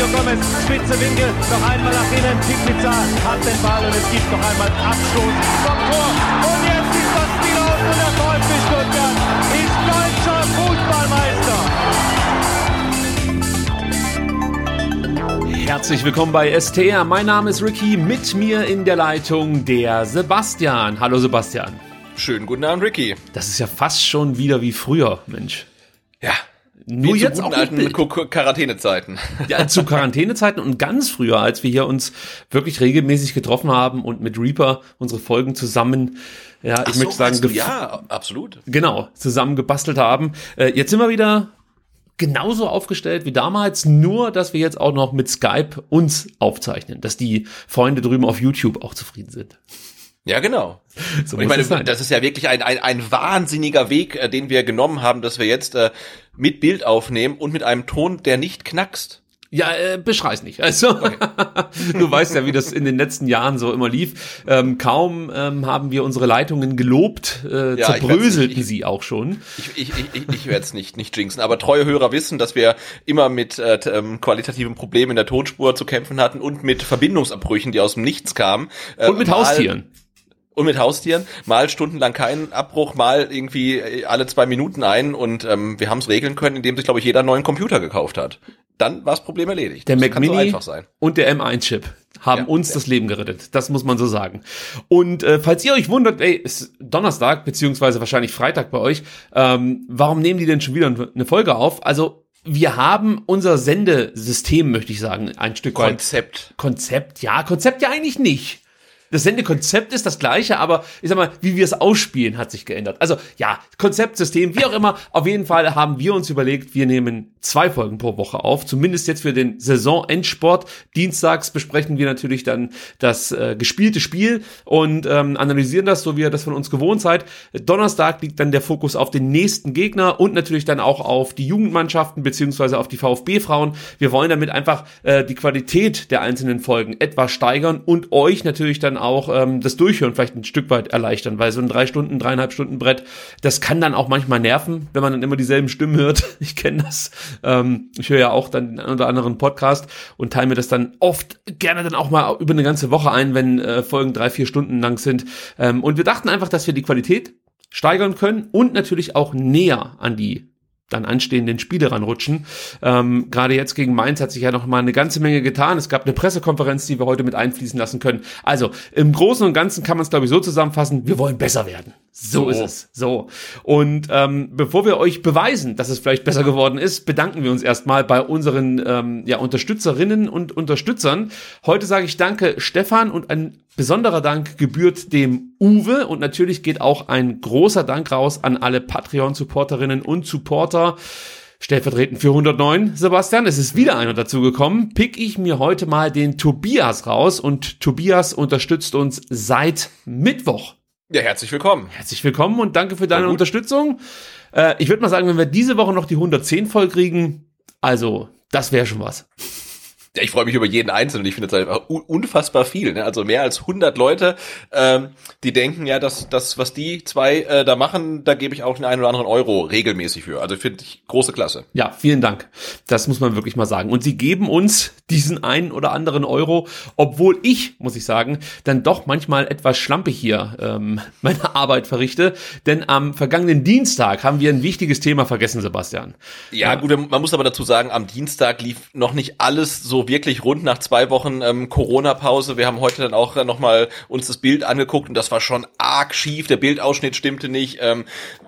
Mario Gomez, spitze Winkel, noch einmal nach innen. Pizza hat den Ball und es gibt noch einmal Abstoß vom Tor. Und jetzt ist das Spiel aus und der VfB Stuttgart ist deutscher Fußballmeister. Herzlich willkommen bei STR. Mein Name ist Ricky. Mit mir in der Leitung der Sebastian. Hallo Sebastian. Schönen guten Abend, Ricky. Das ist ja fast schon wieder wie früher, Mensch. Ja, Nur Wie jetzt auch alten Quarantänezeiten. Ja, zu Quarantänezeiten und ganz früher, als wir hier uns wirklich regelmäßig getroffen haben und mit Reaper unsere Folgen zusammen, ja, ich Ach so, möchte sagen, du? ja, absolut. genau, zusammen gebastelt haben. Äh, jetzt sind wir wieder genauso aufgestellt wie damals, nur dass wir jetzt auch noch mit Skype uns aufzeichnen, dass die Freunde drüben auf YouTube auch zufrieden sind. Ja, genau. So ich meine, das ist ja wirklich ein, ein, ein wahnsinniger Weg, äh, den wir genommen haben, dass wir jetzt äh, mit Bild aufnehmen und mit einem Ton, der nicht knackst. Ja, äh, beschrei's nicht. Also, du weißt ja, wie das in den letzten Jahren so immer lief. Ähm, kaum ähm, haben wir unsere Leitungen gelobt, äh, Ja, ich zerbröselten weiß nicht, ich- sie auch schon. Ich, ich, ich, ich, ich werde es nicht, nicht jinxen, aber treue Hörer wissen, dass wir immer mit äh, ähm, qualitativen Problemen in der Tonspur zu kämpfen hatten und mit Verbindungsabbrüchen, die aus dem Nichts kamen. Äh, Und mit mal- Haustieren. Und mit Haustieren, mal stundenlang keinen Abbruch, mal irgendwie äh, alle zwei Minuten ein und ähm, wir haben es regeln können, indem sich, glaube ich, jeder einen neuen Computer gekauft hat. Dann war das Problem erledigt. Der das Mac so Mini einfach sein. und der M1-Chip haben Ja, uns ja. das Leben gerettet. Das muss man so sagen. Und äh, falls ihr euch wundert, ey, ist Donnerstag, beziehungsweise wahrscheinlich Freitag bei euch, ähm, warum nehmen die denn schon wieder eine Folge auf? Also, wir haben unser Sendesystem, möchte ich sagen, ein Stück weit Konzept. Konzept, ja, Konzept ja eigentlich nicht. Das Sendekonzept ist das gleiche, aber ich sag mal, wie wir es ausspielen, hat sich geändert. Also ja, Konzeptsystem, wie auch immer. Auf jeden Fall haben wir uns überlegt, wir nehmen zwei Folgen pro Woche auf, zumindest jetzt für den Saisonendsport. Dienstags besprechen wir natürlich dann das äh, gespielte Spiel und ähm, analysieren das, so wie ihr das von uns gewohnt seid. Donnerstag liegt dann der Fokus auf den nächsten Gegner und natürlich dann auch auf die Jugendmannschaften beziehungsweise auf die VfB-Frauen. Wir wollen damit einfach äh, die Qualität der einzelnen Folgen etwas steigern und euch natürlich dann auch ähm, das Durchhören vielleicht ein Stück weit erleichtern, weil so ein drei Stunden, dreieinhalb Stunden Brett, das kann dann auch manchmal nerven, wenn man dann immer dieselben Stimmen hört. Ich kenne das. Ähm, ich höre ja auch dann den einen oder anderen Podcast und teile mir das dann oft gerne dann auch mal über eine ganze Woche ein, wenn äh, Folgen drei, vier Stunden lang sind. Ähm, und wir dachten einfach, dass wir die Qualität steigern können und natürlich auch näher an die dann anstehenden Spiele ranrutschen. Ähm, Gerade jetzt gegen Mainz hat sich ja noch mal eine ganze Menge getan. Es gab eine Pressekonferenz, die wir heute mit einfließen lassen können. Also im Großen und Ganzen kann man es, glaube ich, so zusammenfassen, wir wollen besser werden. So, So. ist es. So. Und ähm, bevor wir euch beweisen, dass es vielleicht besser geworden ist, bedanken wir uns erstmal bei unseren ähm, ja, Unterstützerinnen und Unterstützern. Heute sage ich Danke Stefan und ein besonderer Dank gebührt dem Uwe und natürlich geht auch ein großer Dank raus an alle Patreon-Supporterinnen und Supporter. Stellvertretend für 109, Sebastian, es ist wieder einer dazugekommen. Pick ich mir heute mal den Tobias raus und Tobias unterstützt uns seit Mittwoch. Ja, herzlich willkommen. Herzlich willkommen und danke für deine. Unterstützung. Äh, ich würde mal sagen, wenn wir diese Woche noch die 110 voll kriegen, also das wäre schon was. Ja, ich freue mich über jeden Einzelnen. Ich finde das einfach un- unfassbar viel. Ne? Also mehr als 100 Leute, ähm, die denken ja, dass das, was die zwei äh, da machen, da gebe ich auch den einen oder anderen Euro regelmäßig für. Also finde ich große Klasse. Ja, vielen Dank. Das muss man wirklich mal sagen. Und sie geben uns diesen einen oder anderen Euro, obwohl ich, muss ich sagen, dann doch manchmal etwas schlampig hier ähm, meine Arbeit verrichte. Denn am vergangenen Dienstag haben wir ein wichtiges Thema vergessen, Sebastian. Ja, gut, man muss aber dazu sagen, am Dienstag lief noch nicht alles so so wirklich rund nach zwei Wochen ähm, Corona-Pause. Wir haben heute dann auch äh, nochmal uns das Bild angeguckt und das war schon arg schief. Der Bildausschnitt stimmte nicht. Ähm,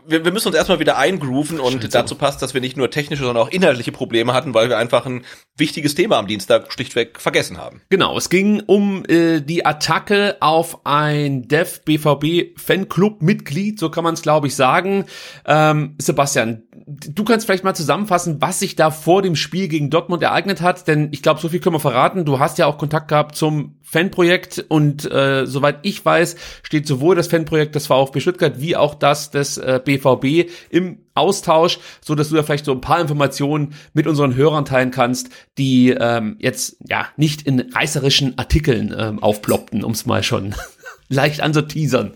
wir, wir müssen uns erstmal wieder eingrooven und dazu passt, dass wir nicht nur technische, sondern auch inhaltliche Probleme hatten, weil wir einfach ein wichtiges Thema am Dienstag schlichtweg vergessen haben. Genau, es ging um äh, die Attacke auf ein Dev BVB Fanclub Mitglied, so kann man es glaube ich sagen. Ähm, Sebastian, du kannst vielleicht mal zusammenfassen, was sich da vor dem Spiel gegen Dortmund ereignet hat, denn ich glaube, so viel können wir verraten. Du hast ja auch Kontakt gehabt zum Fanprojekt und äh, soweit ich weiß, steht sowohl das Fanprojekt des VfB Stuttgart wie auch das des äh, BVB im Austausch, so dass du da vielleicht so ein paar Informationen mit unseren Hörern teilen kannst, die ähm, jetzt ja nicht in reißerischen Artikeln ähm, aufploppten, um es mal schon leicht anzuteasern.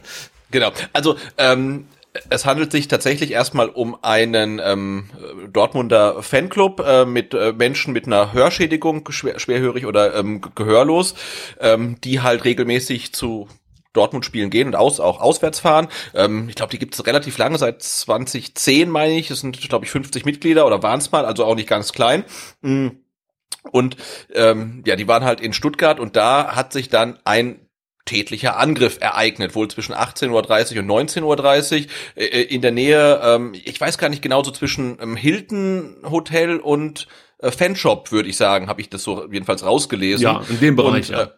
Genau. Also ähm, es handelt sich tatsächlich erstmal um einen ähm, Dortmunder Fanclub äh, mit äh, Menschen mit einer Hörschädigung, schwer, schwerhörig oder ähm, gehörlos, ähm, die halt regelmäßig zu Dortmund spielen gehen und aus, auch auswärts fahren. Ähm, ich glaube, die gibt es relativ lange, seit 2010 meine ich. Es sind, glaube ich, 50 Mitglieder oder waren es mal, also auch nicht ganz klein. Mm. Und ähm, ja, die waren halt in Stuttgart und da hat sich dann ein tätlicher Angriff ereignet, wohl zwischen 18.30 Uhr und 19.30 Uhr äh, äh, in der Nähe, ähm, ich weiß gar nicht genau, so zwischen ähm, Hilton Hotel und äh, Fanshop, würde ich sagen, habe ich das so jedenfalls rausgelesen. Ja, in dem Bereich, und, ja. Äh,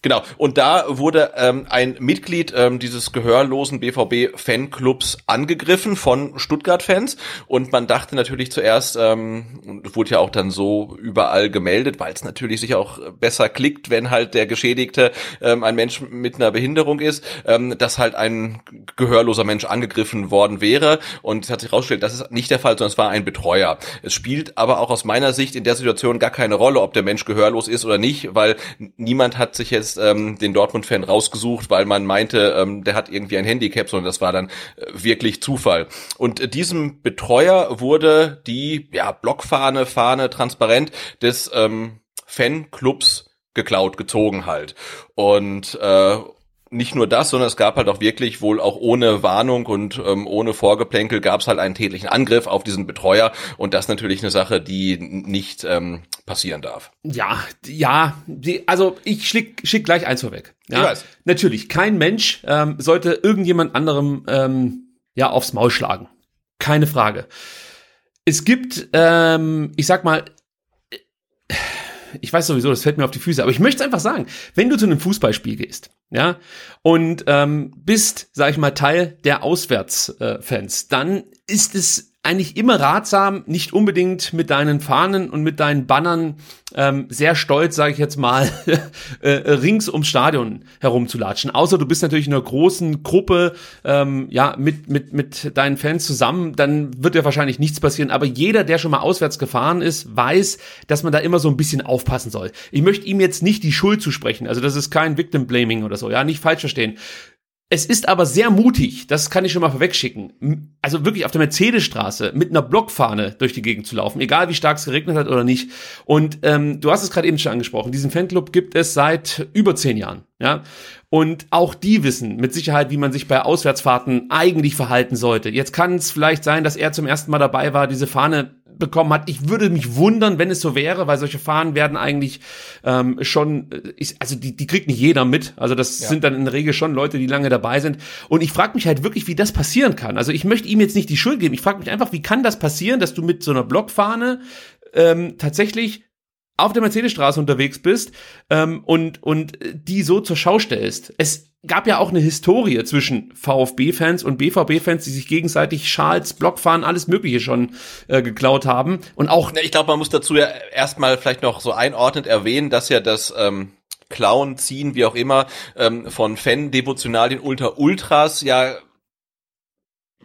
Genau, und da wurde ähm, ein Mitglied ähm, dieses gehörlosen BVB-Fanclubs angegriffen von Stuttgart-Fans. Und man dachte natürlich zuerst, ähm, und wurde ja auch dann so überall gemeldet, weil es natürlich sich auch besser klickt, wenn halt der Geschädigte ähm, ein Mensch mit einer Behinderung ist, ähm, dass halt ein gehörloser Mensch angegriffen worden wäre. Und es hat sich herausgestellt, das ist nicht der Fall, sondern es war ein Betreuer. Es spielt aber auch aus meiner Sicht in der Situation gar keine Rolle, ob der Mensch gehörlos ist oder nicht, weil niemand hat sich jetzt ähm, den Dortmund-Fan rausgesucht, weil man meinte, ähm, der hat irgendwie ein Handicap, sondern das war dann äh, wirklich Zufall. Und äh, diesem Betreuer wurde die ja, Blockfahne, Fahne transparent des ähm, Fanclubs geklaut, gezogen halt. Und äh, nicht nur das, sondern es gab halt auch wirklich wohl auch ohne Warnung und ähm, ohne Vorgeplänkel gab es halt einen tätlichen Angriff auf diesen Betreuer und das natürlich eine Sache, die nicht ähm, passieren darf. Ja, ja, die, also ich schick, schick gleich eins vorweg. Ja, Ich weiß. Natürlich, kein Mensch ähm, sollte irgendjemand anderem ähm, ja aufs Maul schlagen. Keine Frage. Es gibt, ähm, ich sag mal, ich weiß sowieso, das fällt mir auf die Füße, aber ich möchte einfach sagen, wenn du zu einem Fußballspiel gehst, ja, und ähm, bist, sag ich mal, Teil der Auswärtsfans, dann ist es eigentlich immer ratsam, nicht unbedingt mit deinen Fahnen und mit deinen Bannern ähm, sehr stolz, sage ich jetzt mal, äh, rings ums Stadion herumzulatschen. Außer du bist natürlich in einer großen Gruppe, ähm, ja, mit mit mit deinen Fans zusammen, dann wird ja wahrscheinlich nichts passieren. Aber jeder, der schon mal auswärts gefahren ist, weiß, dass man da immer so ein bisschen aufpassen soll. Ich möchte ihm jetzt nicht die Schuld zusprechen. Also das ist kein Victim Blaming oder so, ja, nicht falsch verstehen. Es ist aber sehr mutig, das kann ich schon mal vorwegschicken. Also wirklich auf der Mercedesstraße mit einer Blockfahne durch die Gegend zu laufen, egal wie stark es geregnet hat oder nicht. Und ähm, du hast es gerade eben schon angesprochen, diesen Fanclub gibt es seit über zehn Jahren. Ja, und auch die wissen mit Sicherheit, wie man sich bei Auswärtsfahrten eigentlich verhalten sollte. Jetzt kann es vielleicht sein, dass er zum ersten Mal dabei war, diese Fahne bekommen hat. Ich würde mich wundern, wenn es so wäre, weil solche Fahnen werden eigentlich ähm, schon, äh, ich, also die, die kriegt nicht jeder mit. Also das Ja. sind dann in der Regel schon Leute, die lange dabei sind. Und ich frage mich halt wirklich, wie das passieren kann. Also ich möchte ihm jetzt nicht die Schuld geben. Ich frage mich einfach, wie kann das passieren, dass du mit so einer Blockfahne ähm, tatsächlich auf der Mercedesstraße unterwegs bist ähm, und, und die so zur Schau stellst. Es gab ja auch eine Historie zwischen VfB-Fans und BVB-Fans, die sich gegenseitig Schals, Blockfahnen, alles Mögliche schon äh, geklaut haben. Und auch Ich glaube, man muss dazu ja erstmal vielleicht noch so einordnend erwähnen, dass ja das ähm, Klauen, Ziehen, wie auch immer, ähm, von Fan-Devotionalien unter Ultras ja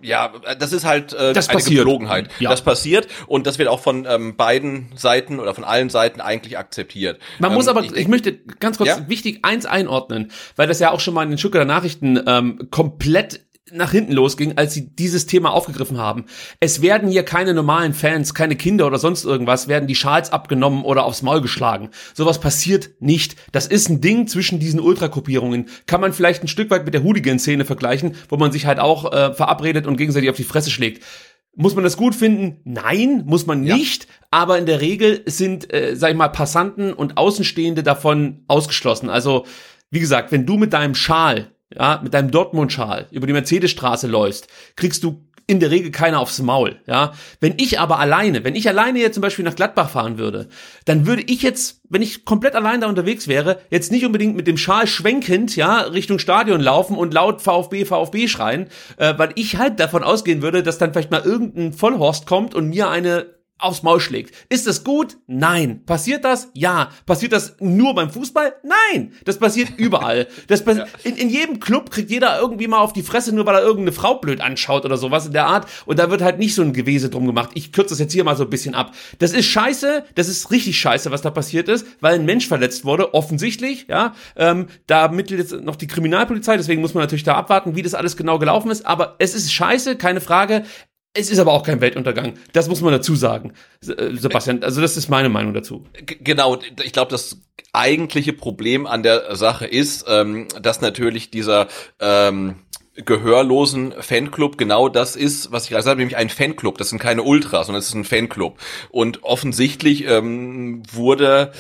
ja, das ist halt äh, Das eine passiert. Gepflogenheit. Ja. Das passiert und das wird auch von ähm, beiden Seiten oder von allen Seiten eigentlich akzeptiert. Man ähm, muss aber, ich, ich, möchte ganz kurz Ja? wichtig eins einordnen, weil das ja auch schon mal in den Stuttgarter Nachrichten ähm, komplett nach hinten losging, als sie dieses Thema aufgegriffen haben. Es werden hier keine normalen Fans, keine Kinder oder sonst irgendwas, werden die Schals abgenommen oder aufs Maul geschlagen. Sowas passiert nicht. Das ist ein Ding zwischen diesen Ultragruppierungen. Kann man vielleicht ein Stück weit mit der Hooligan-Szene vergleichen, wo man sich halt auch äh, verabredet und gegenseitig auf die Fresse schlägt. Muss man das gut finden? Nein, muss man Ja. nicht. Aber in der Regel sind, äh, sag ich mal, Passanten und Außenstehende davon ausgeschlossen. Also, wie gesagt, wenn du mit deinem Schal, ja, mit deinem Dortmund-Schal über die Mercedesstraße läufst, kriegst du in der Regel keiner aufs Maul, ja. Wenn ich aber alleine, wenn ich alleine jetzt zum Beispiel nach Gladbach fahren würde, dann würde ich jetzt, wenn ich komplett allein da unterwegs wäre, jetzt nicht unbedingt mit dem Schal schwenkend, ja, Richtung Stadion laufen und laut VfB, VfB schreien, äh, weil ich halt davon ausgehen würde, dass dann vielleicht mal irgendein Vollhorst kommt und mir eine aufs Maul schlägt. Ist das gut? Nein. Passiert das? Ja. Passiert das nur beim Fußball? Nein. Das passiert überall. Das passi in, in jedem Club kriegt jeder irgendwie mal auf die Fresse, nur weil er irgendeine Frau blöd anschaut oder sowas in der Art. Und da wird halt nicht so ein Gewese drum gemacht. Ich kürze das jetzt hier mal so ein bisschen ab. Das ist scheiße. Das ist richtig scheiße, was da passiert ist, weil ein Mensch verletzt wurde, offensichtlich. Ja, ähm, da ermittelt jetzt noch die Kriminalpolizei. Deswegen muss man natürlich da abwarten, wie das alles genau gelaufen ist. Aber es ist scheiße, keine Frage. Es ist aber auch kein Weltuntergang. Das muss man dazu sagen, äh, Sebastian. Also das ist meine Meinung dazu. Genau, ich glaube, das eigentliche Problem an der Sache ist, ähm, dass natürlich dieser ähm, gehörlosen Fanclub genau das ist, was ich gerade sagte, nämlich ein Fanclub. Das sind keine Ultras, sondern es ist ein Fanclub. Und offensichtlich ähm, wurde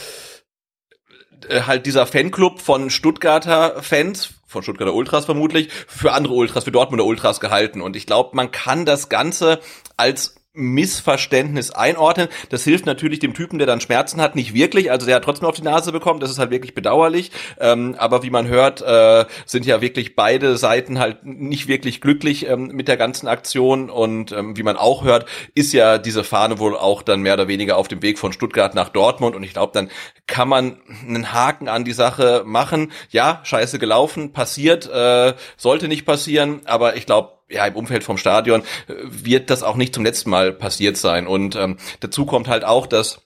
äh, halt dieser Fanclub von Stuttgarter Fans, von Stuttgarter Ultras vermutlich, für andere Ultras, für Dortmunder Ultras gehalten. Und ich glaube, man kann das Ganze als Missverständnis einordnen. Das hilft natürlich dem Typen, der dann Schmerzen hat, nicht wirklich. Also der hat trotzdem auf die Nase bekommen. Das ist halt wirklich bedauerlich. Ähm, aber wie man hört, äh, sind ja wirklich beide Seiten halt nicht wirklich glücklich ähm, mit der ganzen Aktion. Und ähm, wie man auch hört, ist ja diese Fahne wohl auch dann mehr oder weniger auf dem Weg von Stuttgart nach Dortmund. Und ich glaube, dann kann man einen Haken an die Sache machen. Ja, scheiße gelaufen, passiert, äh, sollte nicht passieren. Aber ich glaube, ja, im Umfeld vom Stadion äh, wird das auch nicht zum letzten Mal passiert sein. Und ähm, dazu kommt halt auch, dass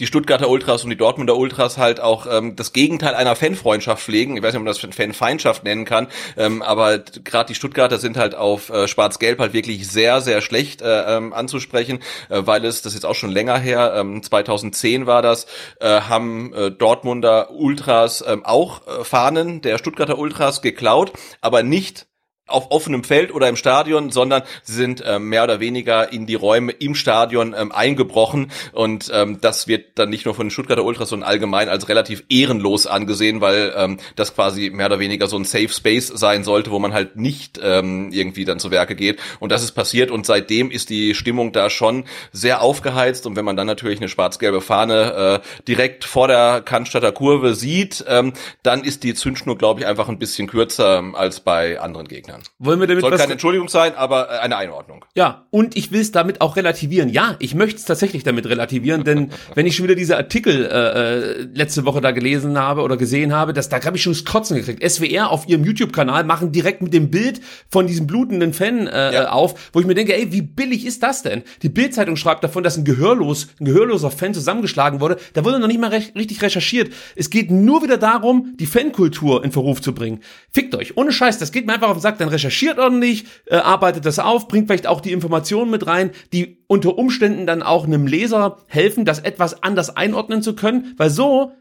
die Stuttgarter Ultras und die Dortmunder Ultras halt auch ähm, das Gegenteil einer Fanfreundschaft pflegen. Ich weiß nicht, ob man das Fanfeindschaft nennen kann, ähm, aber gerade die Stuttgarter sind halt auf äh, Schwarz-Gelb halt wirklich sehr, sehr schlecht äh, ähm, anzusprechen, äh, weil es, das ist jetzt auch schon länger her, ähm, 2010 war das, äh, haben äh, Dortmunder Ultras ähm, auch äh, Fahnen der Stuttgarter Ultras geklaut, aber nicht auf offenem Feld oder im Stadion, sondern sie sind ähm, mehr oder weniger in die Räume im Stadion ähm, eingebrochen. Und ähm, das wird dann nicht nur von den Stuttgarter Ultras, sondern allgemein als relativ ehrenlos angesehen, weil ähm, das quasi mehr oder weniger so ein Safe Space sein sollte, wo man halt nicht ähm, irgendwie dann zu Werke geht. Und das ist passiert. Und seitdem ist die Stimmung da schon sehr aufgeheizt. Und wenn man dann natürlich eine schwarz-gelbe Fahne äh, direkt vor der Cannstatter Kurve sieht, ähm, dann ist die Zündschnur, glaube ich, einfach ein bisschen kürzer ähm, als bei anderen Gegnern. Wollen wir damit Soll keine Entschuldigung sein, aber äh, eine Einordnung. Ja, und ich will es damit auch relativieren. Ja, ich möchte es tatsächlich damit relativieren, denn wenn ich schon wieder diese Artikel äh, äh, letzte Woche da gelesen habe oder gesehen habe, dass da habe ich schon das Kotzen gekriegt. SWR auf ihrem YouTube-Kanal machen direkt mit dem Bild von diesem blutenden Fan äh, Ja. äh, auf, wo ich mir denke, ey, wie billig ist das denn? Die Bildzeitung schreibt davon, dass ein gehörlos, ein gehörloser Fan zusammengeschlagen wurde. Da wurde noch nicht mal recht, richtig recherchiert. Es geht nur wieder darum, die Fankultur in Verruf zu bringen. Fickt euch, ohne Scheiß, das geht mir einfach auf den Sack. Dann recherchiert ordentlich, äh, arbeitet das auf, bringt vielleicht auch die Informationen mit rein, die unter Umständen dann auch einem Leser helfen, das etwas anders einordnen zu können, weil so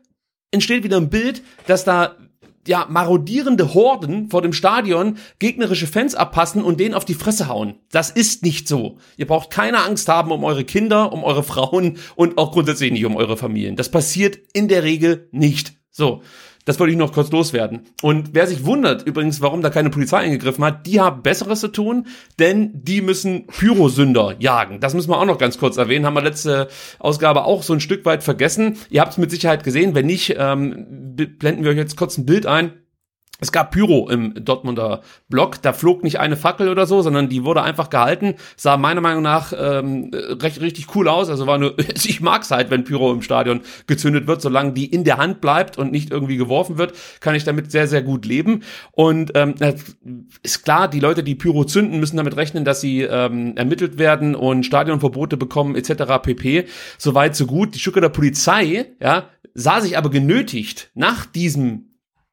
entsteht wieder ein Bild, dass da ja marodierende Horden vor dem Stadion gegnerische Fans abpassen und denen auf die Fresse hauen. Das ist nicht so. Ihr braucht keine Angst haben um eure Kinder, um eure Frauen und auch grundsätzlich nicht um eure Familien. Das passiert in der Regel nicht. So. Das wollte ich noch kurz loswerden. Und wer sich wundert übrigens, warum da keine Polizei eingegriffen hat, die haben Besseres zu tun, denn die müssen Pyrosünder jagen. Das müssen wir auch noch ganz kurz erwähnen. Haben wir letzte Ausgabe auch so ein Stück weit vergessen. Ihr habt es mit Sicherheit gesehen. Wenn nicht, ähm, blenden wir euch jetzt kurz ein Bild ein. Es gab Pyro im Dortmunder Block. Da flog nicht eine Fackel oder so, sondern die wurde einfach gehalten. Sah meiner Meinung nach ähm, recht richtig cool aus. Also war nur, ich mag's halt, wenn Pyro im Stadion gezündet wird, solange die in der Hand bleibt und nicht irgendwie geworfen wird, kann ich damit sehr sehr gut leben. Und ähm, ist klar, die Leute, die Pyro zünden, müssen damit rechnen, dass sie ähm, ermittelt werden und Stadionverbote bekommen etc. pp. Soweit so gut. Die Stuttgarter Polizei, ja, sah sich aber genötigt nach diesem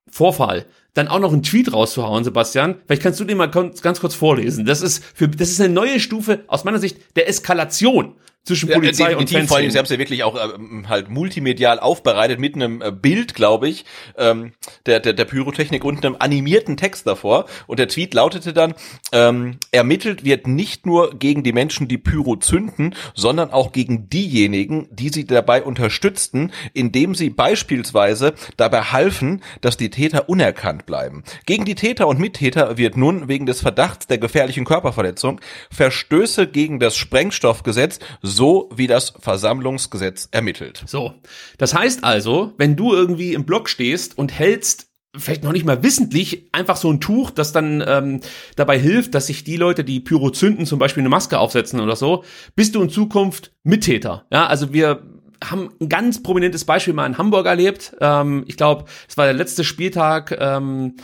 Vorfall dann auch noch einen Tweet rauszuhauen, Sebastian. Vielleicht kannst du den mal ganz kurz vorlesen. Das ist für, das ist eine neue Stufe aus meiner Sicht der Eskalation zwischen Polizei ja, und Fans. Fans. Vor allem, sie haben es ja wirklich auch ähm, halt multimedial aufbereitet mit einem äh, Bild, glaube ich, ähm, der, der, der Pyrotechnik und einem animierten Text davor. Und der Tweet lautete dann, ähm, ermittelt wird nicht nur gegen die Menschen, die Pyro zünden, sondern auch gegen diejenigen, die sie dabei unterstützten, indem sie beispielsweise dabei halfen, dass die Täter unerkannt bleiben. Gegen die Täter und Mittäter wird nun wegen des Verdachts der gefährlichen Körperverletzung Verstöße gegen das Sprengstoffgesetz so wie das Versammlungsgesetz ermittelt. So. Das heißt also, wenn du irgendwie im Block stehst und hältst vielleicht noch nicht mal wissentlich einfach so ein Tuch, das dann ähm, dabei hilft, dass sich die Leute, die Pyro zünden, zum Beispiel eine Maske aufsetzen oder so, bist du in Zukunft Mittäter. Ja, also wir haben ein ganz prominentes Beispiel mal in Hamburg erlebt. Ähm, ich glaube, es war der letzte Spieltag. Ähm,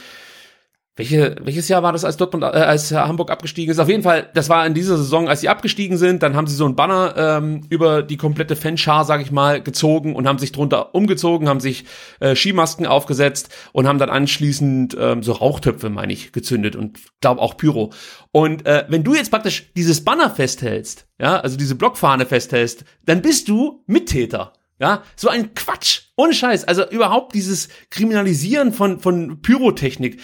welche, welches Jahr war das, als Dortmund, äh, als Hamburg abgestiegen ist? Auf jeden Fall, das war in dieser Saison, als sie abgestiegen sind. Dann haben sie so ein Banner ähm, über die komplette Fanschar, sag ich mal, gezogen und haben sich drunter umgezogen, haben sich äh, Skimasken aufgesetzt und haben dann anschließend ähm, so Rauchtöpfe, meine ich, gezündet und glaube auch Pyro. Und äh, wenn du jetzt praktisch dieses Banner festhältst, ja, also diese Blockfahne festhältst, dann bist du Mittäter. Ja, so ein Quatsch. Ohne Scheiß. Also überhaupt dieses Kriminalisieren von, von Pyrotechnik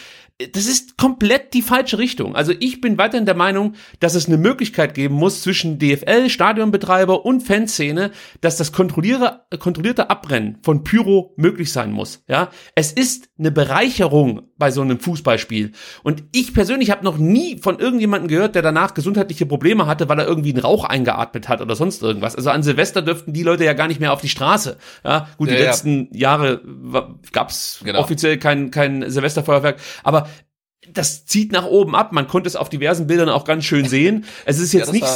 das ist komplett die falsche Richtung. Also ich bin weiterhin der Meinung, dass es eine Möglichkeit geben muss zwischen DFL, Stadionbetreiber und Fanszene, dass das kontrollierte, Abrennen von Pyro möglich sein muss. Ja, es ist eine Bereicherung bei so einem Fußballspiel. Und ich persönlich habe noch nie von irgendjemandem gehört, der danach gesundheitliche Probleme hatte, weil er irgendwie einen Rauch eingeatmet hat oder sonst irgendwas. Also an Silvester dürften die Leute ja gar nicht mehr auf die Straße. Ja, gut, die ja, letzten ja. Jahre gab's genau. offiziell kein, kein Silvesterfeuerwerk, aber das zieht nach oben ab. Man konnte es auf diversen Bildern auch ganz schön sehen. Es ist jetzt ja, nicht,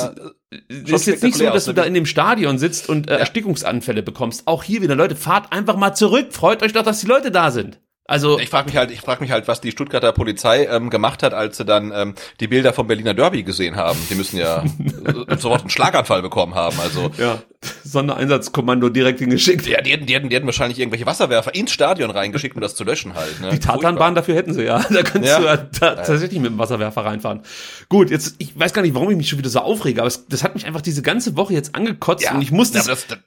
es ist jetzt nicht so, dass du da in dem Stadion sitzt und äh, ja. Erstickungsanfälle bekommst. Auch hier wieder, Leute, fahrt einfach mal zurück. Freut euch doch, dass die Leute da sind. Also ich frage mich halt, ich frage mich halt, was die Stuttgarter Polizei ähm, gemacht hat, als sie dann ähm, die Bilder vom Berliner Derby gesehen haben. Die müssen ja äh, sofort einen Schlaganfall bekommen haben. Also ja, Sondereinsatzkommando direkt hingeschickt. Ja, die hätten, die hätten, die hätten wahrscheinlich irgendwelche Wasserwerfer ins Stadion reingeschickt, um das zu löschen halt. Ne? Die Tatanbahn dafür hätten sie ja. Da könntest ja. du ja ta tatsächlich mit dem Wasserwerfer reinfahren. Gut, jetzt ich weiß gar nicht, warum ich mich schon wieder so aufrege, aber es, das hat mich einfach diese ganze Woche jetzt angekotzt ja. und ich musste. Ja, das, das,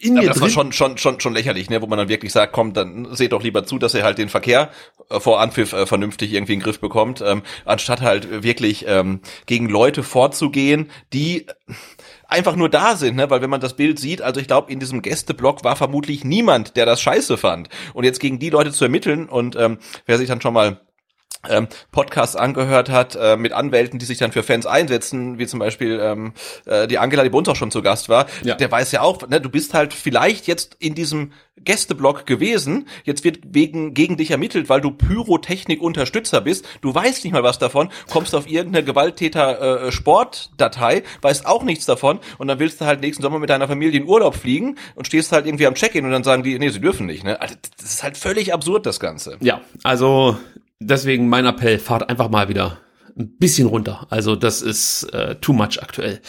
in mir das war schon, schon, schon, schon lächerlich, ne, wo man dann wirklich sagt, komm, dann seht doch lieber zu, dass ihr halt den Verkehr äh, vor Anpfiff äh, vernünftig irgendwie in den Griff bekommt, ähm, anstatt halt wirklich ähm, gegen Leute vorzugehen, die einfach nur da sind, ne? weil wenn man das Bild sieht, also ich glaube, in diesem Gästeblock war vermutlich niemand, der das scheiße fand. Und jetzt gegen die Leute zu ermitteln und ähm, wer sich dann schon mal ähm, Podcasts angehört hat äh, mit Anwälten, die sich dann für Fans einsetzen, wie zum Beispiel ähm, äh, die Angela, die bei uns auch schon zu Gast war, ja. der weiß ja auch, ne, du bist halt vielleicht jetzt in diesem Gästeblock gewesen, jetzt wird wegen gegen dich ermittelt, weil du Pyrotechnik-Unterstützer bist, du weißt nicht mal was davon, kommst auf irgendeine Gewalttäter-Sportdatei, äh, weißt auch nichts davon und dann willst du halt nächsten Sommer mit deiner Familie in Urlaub fliegen und stehst halt irgendwie am Check-in und dann sagen die, nee, sie dürfen nicht. Ne? Also, das ist halt völlig absurd, das Ganze. Ja, also deswegen mein Appell, fahrt einfach mal wieder ein bisschen runter. Also das ist äh, too much aktuell.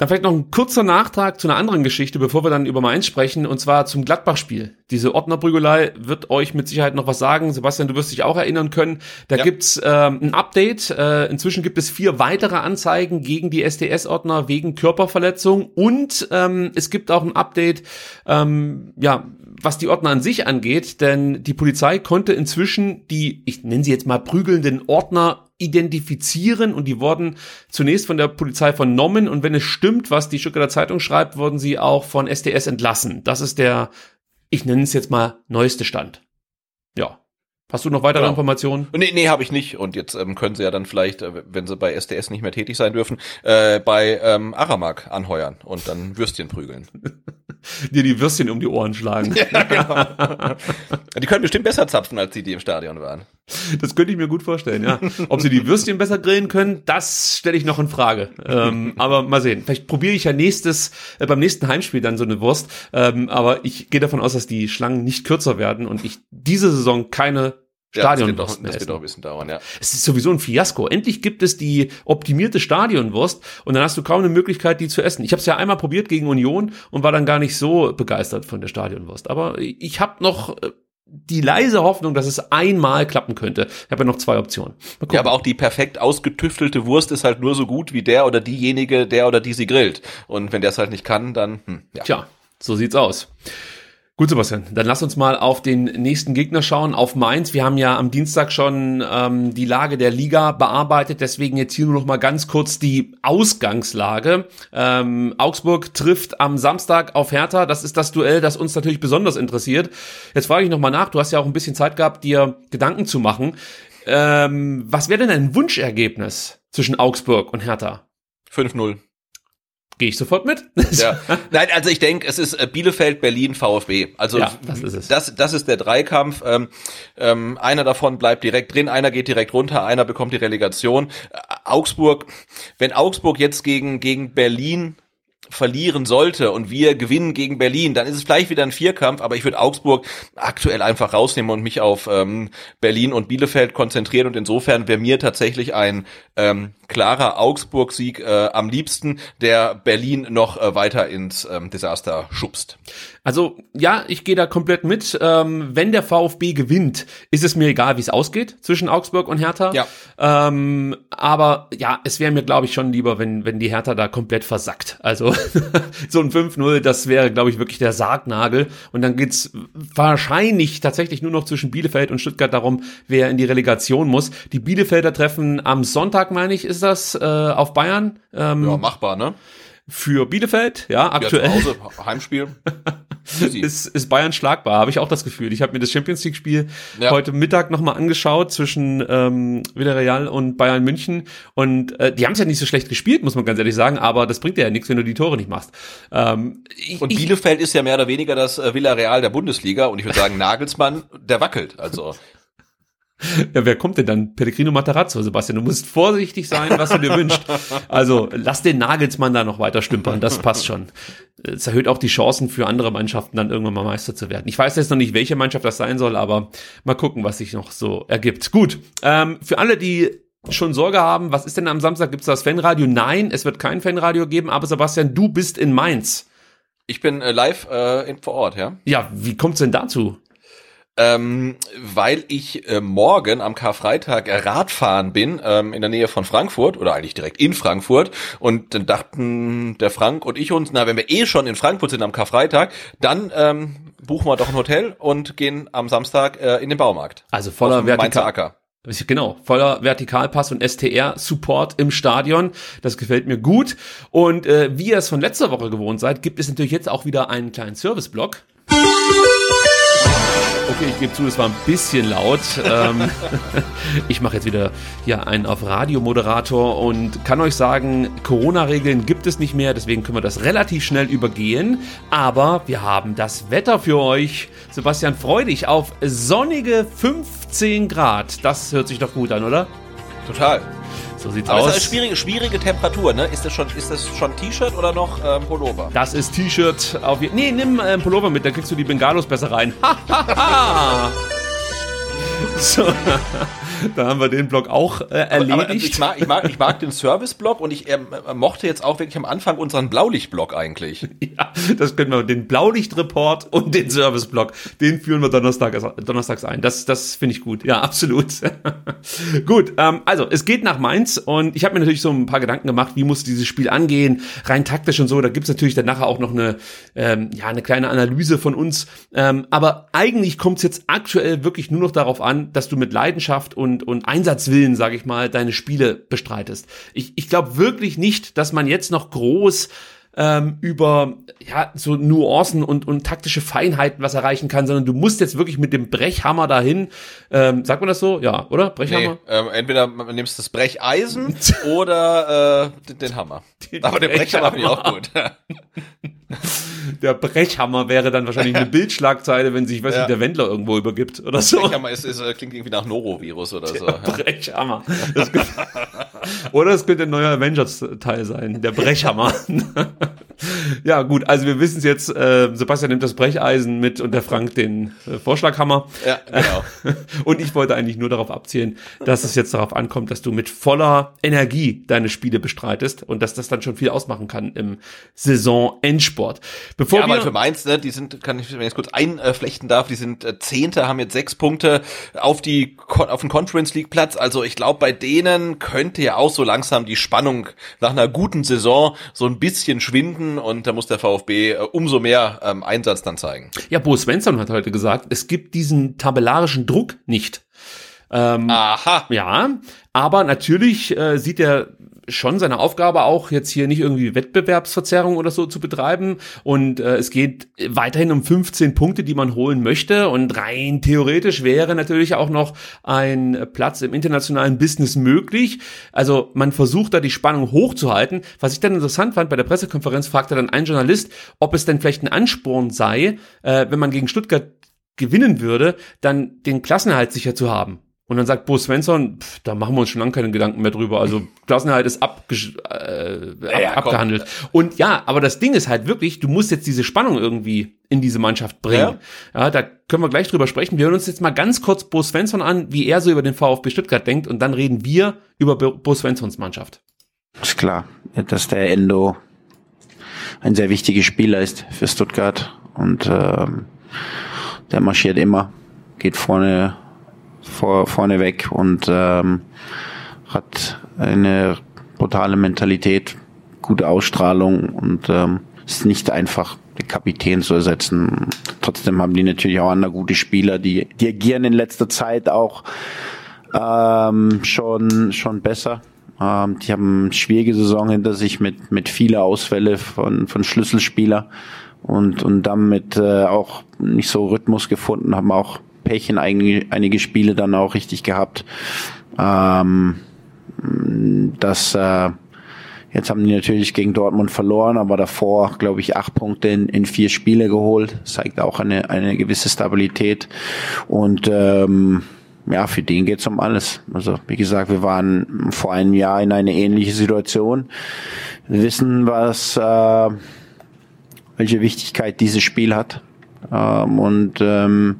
Dann vielleicht noch ein kurzer Nachtrag zu einer anderen Geschichte, bevor wir dann über Mainz sprechen, und zwar zum Gladbach-Spiel. Diese Ordnerprügelei wird euch mit Sicherheit noch was sagen. Sebastian, du wirst dich auch erinnern können. Da ja. gibt's ähm, ein Update. Äh, inzwischen gibt es vier weitere Anzeigen gegen die SDS-Ordner wegen Körperverletzung und ähm, es gibt auch ein Update, ähm, ja, was die Ordner an sich angeht, denn die Polizei konnte inzwischen die, ich nenne sie jetzt mal prügelnden Ordner identifizieren und die wurden zunächst von der Polizei vernommen und wenn es stimmt, was die Stuttgarter Zeitung schreibt, wurden sie auch von SDS entlassen. Das ist der, ich nenne es jetzt mal, neueste Stand. Ja. Hast du noch weitere genau. Informationen? Nee, nee, habe ich nicht. Und jetzt ähm, können sie ja dann vielleicht, äh, wenn sie bei SDS nicht mehr tätig sein dürfen, äh, bei ähm, Aramak anheuern und dann Würstchen prügeln. Dir die Würstchen um die Ohren schlagen. ja, genau. die können bestimmt besser zapfen, als die, die im Stadion waren. Das könnte ich mir gut vorstellen, ja. Ob sie die Würstchen besser grillen können, das stelle ich noch in Frage. Ähm, aber mal sehen. Vielleicht probiere ich ja nächstes, äh, beim nächsten Heimspiel dann so eine Wurst. Ähm, aber ich gehe davon aus, dass die Schlangen nicht kürzer werden und ich diese Saison keine Stadion. Ja, das, wird das wird doch ein bisschen dauern, ja. Es ist sowieso ein Fiasko. Endlich gibt es die optimierte Stadionwurst und dann hast du kaum eine Möglichkeit, die zu essen. Ich habe es ja einmal probiert gegen Union und war dann gar nicht so begeistert von der Stadionwurst. Aber ich habe noch äh, die leise Hoffnung, dass es einmal klappen könnte. Ich habe ja noch zwei Optionen. Ja, aber auch die perfekt ausgetüftelte Wurst ist halt nur so gut wie der oder diejenige, der oder die sie grillt. Und wenn der es halt nicht kann, dann, hm, ja. Tja, so sieht's aus. Gut, Sebastian, dann lass uns mal auf den nächsten Gegner schauen, auf Mainz. Wir haben ja am Dienstag schon ähm, die Lage der Liga bearbeitet, deswegen jetzt hier nur noch mal ganz kurz die Ausgangslage. Ähm, Augsburg trifft am Samstag auf Hertha. Das ist das Duell, das uns natürlich besonders interessiert. Jetzt frage ich noch mal nach. Du hast ja auch ein bisschen Zeit gehabt, dir Gedanken zu machen. Ähm, was wäre denn ein Wunschergebnis zwischen Augsburg und Hertha? 5-0. Gehe ich sofort mit. Ja. Nein, also ich denke, es ist äh, Bielefeld, Berlin, VfB. Also Ja, das ist es. Das, das ist der Dreikampf. Ähm, ähm, einer davon bleibt direkt drin, einer geht direkt runter, einer bekommt die Relegation. Äh, Augsburg, wenn Augsburg jetzt gegen, gegen Berlin verlieren sollte und wir gewinnen gegen Berlin, dann ist es vielleicht wieder ein Vierkampf, aber ich würde Augsburg aktuell einfach rausnehmen und mich auf ähm, Berlin und Bielefeld konzentrieren und insofern wäre mir tatsächlich ein ähm, klarer Augsburg-Sieg äh, am liebsten, der Berlin noch äh, weiter ins ähm, Desaster schubst. Also ja, ich gehe da komplett mit. Ähm, wenn der VfB gewinnt, ist es mir egal, wie es ausgeht zwischen Augsburg und Hertha. Ja. Ähm, aber ja, es wäre mir, glaube ich, schon lieber, wenn, wenn die Hertha da komplett versackt. Also so ein 5-0, das wäre, glaube ich, wirklich der Sargnagel. Und dann geht's wahrscheinlich tatsächlich nur noch zwischen Bielefeld und Stuttgart darum, wer in die Relegation muss. Die Bielefelder treffen am Sonntag, meine ich, ist das, äh, auf Bayern. Ähm, Ja, machbar, ne? Für Bielefeld, ja, Ja, aktuell. zu Hause, Heimspiel. Ist, ist Bayern schlagbar, habe ich auch das Gefühl. Ich habe mir das Champions League Spiel Ja. heute Mittag nochmal angeschaut zwischen ähm, Villarreal und Bayern München und äh, die haben es ja nicht so schlecht gespielt, muss man ganz ehrlich sagen, aber das bringt dir ja nichts, wenn du die Tore nicht machst. Ähm, ich, Und ich, Bielefeld ist ja mehr oder weniger das äh, Villarreal der Bundesliga und ich würde sagen, Nagelsmann, der wackelt. Also ja, wer kommt denn dann? Pellegrino Matarazzo, Sebastian. Du musst vorsichtig sein, was du dir wünschst. Also lass den Nagelsmann da noch weiter stümpern, das passt schon. Es erhöht auch die Chancen für andere Mannschaften, dann irgendwann mal Meister zu werden. Ich weiß jetzt noch nicht, welche Mannschaft das sein soll, aber mal gucken, was sich noch so ergibt. Gut, ähm, für alle, die schon Sorge haben, was ist denn am Samstag? Gibt's das Fanradio? Nein, es wird kein Fanradio geben, aber Sebastian, du bist in Mainz. ich bin äh, live äh, in, vor Ort, ja. Ja, wie kommt's denn dazu? Ähm, weil ich äh, morgen am Karfreitag äh, Radfahren bin ähm, in der Nähe von Frankfurt oder eigentlich direkt in Frankfurt und dann dachten der Frank und ich uns, na wenn wir eh schon in Frankfurt sind am Karfreitag, dann ähm, buchen wir doch ein Hotel und gehen am Samstag äh, in den Baumarkt. Also voller Vertikal. Acker. Genau, voller Vertikalpass und STR-Support im Stadion. Das gefällt mir gut. Und äh, wie ihr es von letzter Woche gewohnt seid, gibt es natürlich jetzt auch wieder einen kleinen Service-Block. Okay, ich gebe zu, es war ein bisschen laut. Ähm, ich mache jetzt wieder hier einen auf Radiomoderator und kann euch sagen, Corona-Regeln gibt es nicht mehr, deswegen können wir das relativ schnell übergehen. Aber wir haben das Wetter für euch. Sebastian, freu dich auf sonnige 15 Grad. Das hört sich doch gut an, oder? Total. So sieht's Aber es ist aus. eine schwierige, schwierige Temperatur, ne? Ist das schon, ist das schon T-Shirt oder noch ähm, Pullover? Das ist T-Shirt auf Nee, nimm äh, einen Pullover mit, dann kriegst du die Bengalos besser rein. So, da haben wir den Block auch äh, erledigt. Aber ich mag, ich mag, ich mag den Service-Block und ich ähm, äh, mochte jetzt auch wirklich am Anfang unseren Blaulicht-Block eigentlich. Ja, das können wir, den Blaulichtreport und den Serviceblock, den führen wir Donnerstag, donnerstags ein. Das, das finde ich gut. Ja, absolut. gut, ähm, also es geht nach Mainz und ich habe mir natürlich so ein paar Gedanken gemacht, wie muss dieses Spiel angehen, rein taktisch und so. Da gibt's natürlich dann nachher auch noch eine, ähm, ja, eine kleine Analyse von uns. Ähm, aber eigentlich kommt's jetzt aktuell wirklich nur noch darauf an, dass du mit Leidenschaft und, und Einsatzwillen, sage ich mal, deine Spiele bestreitest. Ich, ich glaube wirklich nicht, dass man jetzt noch groß ähm, über ja so Nuancen und, und taktische Feinheiten was erreichen kann, sondern du musst jetzt wirklich mit dem Brechhammer dahin. Ähm, sagt man das so? Ja, oder? Nee, Brechhammer? ähm, entweder man nimmst das Brecheisen oder äh, den, den Hammer. Den Aber der Brechhammer finde ich auch Brechhammer. gut. Der Brechhammer wäre dann wahrscheinlich eine Bildschlagzeile, wenn sich, weiß Ja. nicht, der Wendler irgendwo übergibt oder so. Brechhammer ist, ist, äh, klingt irgendwie nach Norovirus oder so. Ja. Brechhammer. Das könnte- Oder es könnte ein neuer Avengers-Teil sein, der Brechhammer. Ja, gut, also wir wissen es jetzt, äh, Sebastian nimmt das Brecheisen mit und der Frank den äh, Vorschlaghammer. Ja, genau. und ich wollte eigentlich nur darauf abzielen, dass es jetzt darauf ankommt, dass du mit voller Energie deine Spiele bestreitest und dass das dann schon viel ausmachen kann im Saison-Endsport. Bevor ja, wir weil für Mainz, ne, die sind, kann ich, wenn ich jetzt kurz einflechten darf, die sind äh, Zehnte, haben jetzt sechs Punkte auf die auf den Conference League Platz. Also ich glaube, bei denen könnte ja auch so langsam die Spannung nach einer guten Saison so ein bisschen schwinden und da muss der VfB äh, umso mehr ähm, Einsatz dann zeigen. Ja, Bo Svensson hat heute gesagt, es gibt diesen tabellarischen Druck nicht. Ähm, Aha. Ja, aber natürlich äh, sieht er schon seine Aufgabe auch, jetzt hier nicht irgendwie Wettbewerbsverzerrung oder so zu betreiben. Und äh, es geht weiterhin um 15 Punkte, die man holen möchte. Und rein theoretisch wäre natürlich auch noch ein Platz im internationalen Business möglich. Also man versucht da die Spannung hochzuhalten. Was ich dann interessant fand, bei der Pressekonferenz fragte dann ein Journalist, ob es denn vielleicht ein Ansporn sei, äh, wenn man gegen Stuttgart gewinnen würde, dann den Klassenerhalt sicher zu haben. Und dann sagt Bo Svensson, pff, da machen wir uns schon lange keine Gedanken mehr drüber. Also Klassenerhalt ist abge äh, ab, ja, abgehandelt. Und ja, aber das Ding ist halt wirklich, du musst jetzt diese Spannung irgendwie in diese Mannschaft bringen. Ja, ja da können wir gleich drüber sprechen. Wir hören uns jetzt mal ganz kurz Bo Svensson an, wie er so über den VfB Stuttgart denkt. Und dann reden wir über Bo Svenssons Mannschaft. Ist klar, dass der Endo ein sehr wichtiger Spieler ist für Stuttgart. Und ähm, der marschiert immer, geht vorne vor, vorne weg und ähm, hat eine brutale Mentalität, gute Ausstrahlung und ähm, ist nicht einfach den Kapitän zu ersetzen. Trotzdem haben die natürlich auch andere gute Spieler, die, die agieren in letzter Zeit auch ähm, schon schon besser. Ähm, die haben eine schwierige Saison hinter sich mit mit viele Ausfälle von von Schlüsselspieler und und damit äh, auch nicht so Rhythmus gefunden, haben auch Pech in einige, einige Spiele dann auch richtig gehabt. Ähm, das äh, jetzt haben die natürlich gegen Dortmund verloren, aber davor, glaube ich, acht Punkte in, in vier Spiele geholt. Zeigt auch eine, eine gewisse Stabilität. Und ähm, ja, für den geht's um alles. Also wie gesagt, wir waren vor einem Jahr in eine ähnliche Situation. Wir wissen, was äh, welche Wichtigkeit dieses Spiel hat. Ähm, und ähm,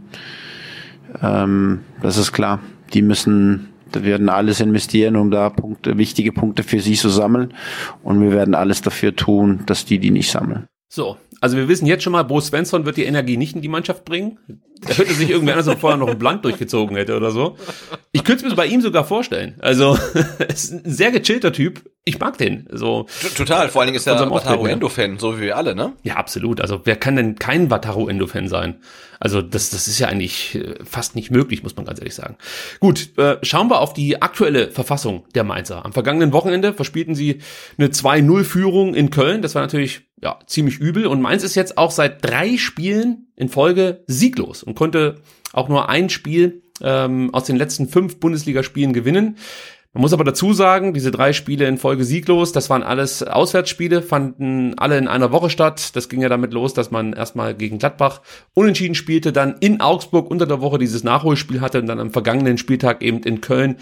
ähm, das ist klar. Die müssen, da werden alles investieren, um da Punkte, wichtige Punkte für sie zu sammeln. Und wir werden alles dafür tun, dass die die nicht sammeln. So, also wir wissen jetzt schon mal, Bo Svensson wird die Energie nicht in die Mannschaft bringen. Er hätte sich irgendwer anders vorher noch ein Blank durchgezogen hätte oder so. Ich könnte es mir bei ihm sogar vorstellen. Also, ist ein sehr gechillter Typ. Ich mag den. So. Total. Vor allen Dingen ist er ein Wataru Endo-Fan, so wie wir alle, ne? Ja, absolut. Also, wer kann denn kein Wataru Endo-Fan sein? Also, das, das ist ja eigentlich äh, fast nicht möglich, muss man ganz ehrlich sagen. Gut, äh, schauen wir auf die aktuelle Verfassung der Mainzer. Am vergangenen Wochenende verspielten sie eine 2-0-Führung in Köln. Das war natürlich, ja, ziemlich übel. Und Mainz ist jetzt auch seit drei Spielen in Folge sieglos und konnte auch nur ein Spiel ähm, aus den letzten fünf Bundesligaspielen gewinnen. Man muss aber dazu sagen, diese drei Spiele in Folge sieglos, das waren alles Auswärtsspiele, fanden alle in einer Woche statt. Das ging ja damit los, dass man erstmal gegen Gladbach unentschieden spielte, dann in Augsburg unter der Woche dieses Nachholspiel hatte und dann am vergangenen Spieltag eben in Köln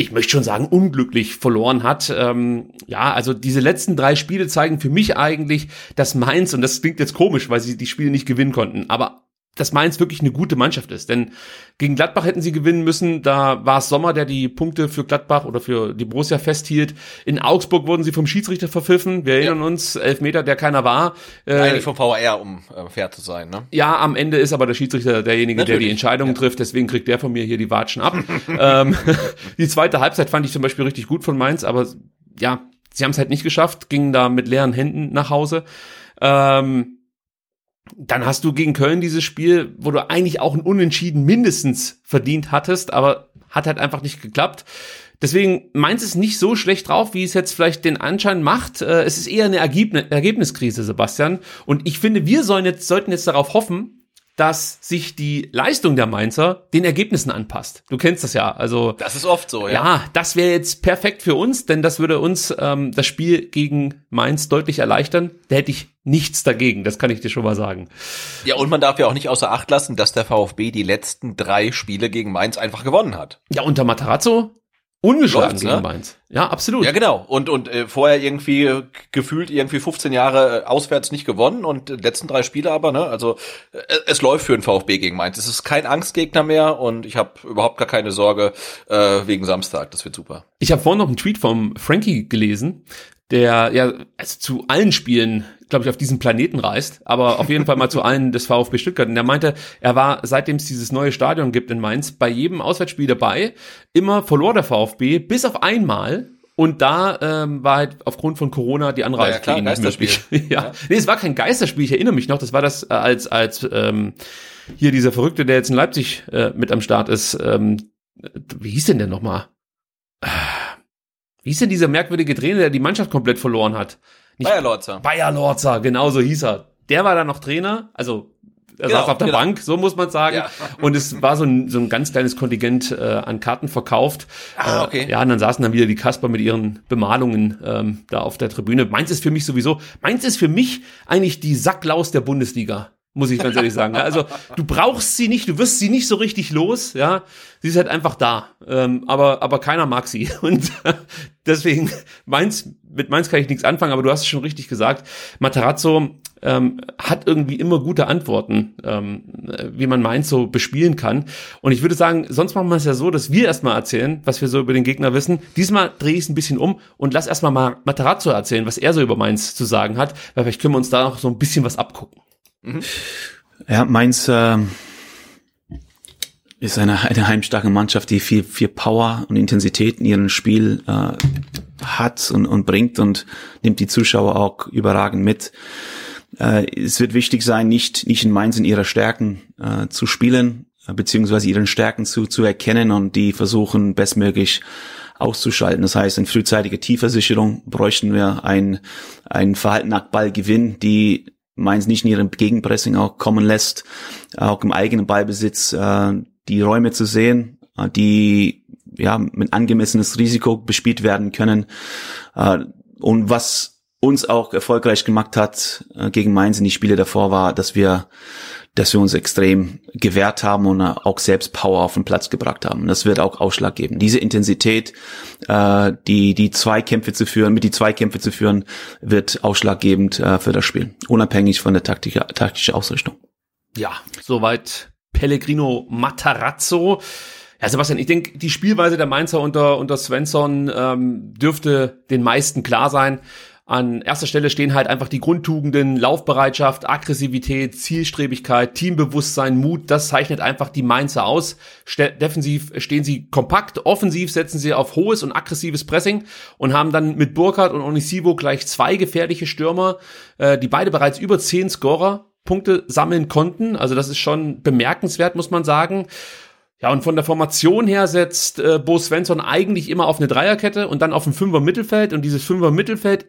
ich möchte schon sagen, unglücklich verloren hat. Ähm, ja, also diese letzten drei Spiele zeigen für mich eigentlich, dass Mainz, und das klingt jetzt komisch, weil sie die Spiele nicht gewinnen konnten, aber dass Mainz wirklich eine gute Mannschaft ist. Denn gegen Gladbach hätten sie gewinnen müssen. Da war es Sommer, der die Punkte für Gladbach oder für die Borussia festhielt. In Augsburg wurden sie vom Schiedsrichter verpfiffen. Wir erinnern ja. uns, Elfmeter, der keiner war. Äh, Eigentlich vom VR, um äh, fair zu sein. Ne? Ja, am Ende ist aber der Schiedsrichter derjenige, Natürlich. der die Entscheidung ja. trifft. Deswegen kriegt der von mir hier die Watschen ab. ähm, die zweite Halbzeit fand ich zum Beispiel richtig gut von Mainz, aber ja, sie haben es halt nicht geschafft, gingen da mit leeren Händen nach Hause. Ähm, dann hast du gegen Köln dieses Spiel, wo du eigentlich auch ein Unentschieden mindestens verdient hattest, aber hat halt einfach nicht geklappt. Deswegen Mainz ist nicht so schlecht drauf, wie es jetzt vielleicht den Anschein macht. Äh, es ist eher eine Ergebniskrise, Sebastian. Und ich finde, wir sollen jetzt, sollten jetzt darauf hoffen, dass sich die Leistung der Mainzer den Ergebnissen anpasst. Du kennst das ja. Also das ist oft so. Ja, ja das wäre jetzt perfekt für uns, denn das würde uns ähm, das Spiel gegen Mainz deutlich erleichtern. Da hätte ich nichts dagegen. Das kann ich dir schon mal sagen. Ja, und man darf ja auch nicht außer Acht lassen, dass der VfB die letzten drei Spiele gegen Mainz einfach gewonnen hat. Ja, unter Matarazzo Ungeschlagen Läuft's, gegen ne? Mainz. Ja, absolut. Ja, genau. Und, und äh, vorher irgendwie äh, gefühlt irgendwie 15 Jahre äh, auswärts nicht gewonnen und die letzten drei Spiele aber, ne? Also äh, es läuft für den VfB gegen Mainz. Es ist kein Angstgegner mehr und ich habe überhaupt gar keine Sorge äh, wegen Samstag. Das wird super. Ich habe vorhin noch einen Tweet vom Frankie gelesen, der ja also zu allen Spielen, glaube ich, auf diesem Planeten reist, aber auf jeden Fall mal zu allen des VfB Stuttgart. Und der meinte, er war, seitdem es dieses neue Stadion gibt in Mainz, bei jedem Auswärtsspiel dabei. Immer verlor der VfB, bis auf einmal. Und da ähm, war halt aufgrund von Corona die Anreise Ja, klar, für ihn nicht Geisterspiel. möglich. ja. Ja. Nee, es war kein Geisterspiel, ich erinnere mich noch, das war das äh, als, als ähm, hier dieser Verrückte, der jetzt in Leipzig äh, mit am Start ist, ähm, wie hieß denn der nochmal? Wie hieß denn dieser merkwürdige Trainer, der die Mannschaft komplett verloren hat? Nicht Bayer Lorzer. Bayer Lorzer, genau so hieß er. Der war da noch Trainer, also er Genau, saß auf der genau. Bank, so muss man sagen. Ja. Und es war so ein, so ein ganz kleines Kontingent äh, an Karten verkauft. Ah, Äh, okay. ja, und dann saßen dann wieder die Kasper mit ihren Bemalungen ähm, da auf der Tribüne. Meins ist für mich sowieso, meins ist für mich eigentlich die Sacklaus der Bundesliga. Muss ich ganz ehrlich sagen. Also du brauchst sie nicht, du wirst sie nicht so richtig los, ja. Sie ist halt einfach da. Ähm, aber, aber keiner mag sie. Und deswegen, Mainz, mit Mainz kann ich nichts anfangen, aber du hast es schon richtig gesagt. Materazzo ähm, hat irgendwie immer gute Antworten, ähm, wie man Mainz so bespielen kann. Und ich würde sagen, sonst machen wir es ja so, dass wir erstmal erzählen, was wir so über den Gegner wissen. Diesmal drehe ich es ein bisschen um und lass erstmal mal Materazzo erzählen, was er so über Mainz zu sagen hat, weil vielleicht können wir uns da noch so ein bisschen was abgucken. Ja, Mainz äh, ist eine, eine heimstarke Mannschaft, die viel, viel Power und Intensität in ihrem Spiel äh, hat und, und bringt und nimmt die Zuschauer auch überragend mit. Äh, es wird wichtig sein, nicht, nicht in Mainz in ihrer Stärken äh, zu spielen, äh, beziehungsweise ihren Stärken zu, zu erkennen und die versuchen bestmöglich auszuschalten. Das heißt, in frühzeitige Tiefersicherung bräuchten wir ein, ein Verhalten nach Ballgewinn, die Mainz nicht in ihrem Gegenpressing auch kommen lässt, auch im eigenen Ballbesitz äh, die Räume zu sehen, äh, die ja mit angemessenes Risiko bespielt werden können. Äh, und was uns auch erfolgreich gemacht hat gegen Mainz in die Spiele davor war, dass wir dass wir uns extrem gewehrt haben und auch selbst Power auf den Platz gebracht haben. Das wird auch Ausschlag geben. Diese Intensität, äh, die die Zweikämpfe zu führen, mit die Zweikämpfe zu führen, wird ausschlaggebend äh, für das Spiel, unabhängig von der taktische, taktische Ausrichtung. Ja, soweit Pellegrino Matarazzo. Ja, Sebastian, ich denke, die Spielweise der Mainzer unter, unter Svensson ähm, dürfte den meisten klar sein. An erster Stelle stehen halt einfach die Grundtugenden, Laufbereitschaft, Aggressivität, Zielstrebigkeit, Teambewusstsein, Mut. Das zeichnet einfach die Mainzer aus. Ste defensiv stehen sie kompakt, offensiv setzen sie auf hohes und aggressives Pressing und haben dann mit Burkhardt und Onisivo gleich zwei gefährliche Stürmer, äh, die beide bereits über zehn Scorer Punkte sammeln konnten. Also das ist schon bemerkenswert, muss man sagen. Ja, und von der Formation her setzt äh, Bo Svensson eigentlich immer auf eine Dreierkette und dann auf ein Fünfer Mittelfeld. Und dieses Fünfer Mittelfeld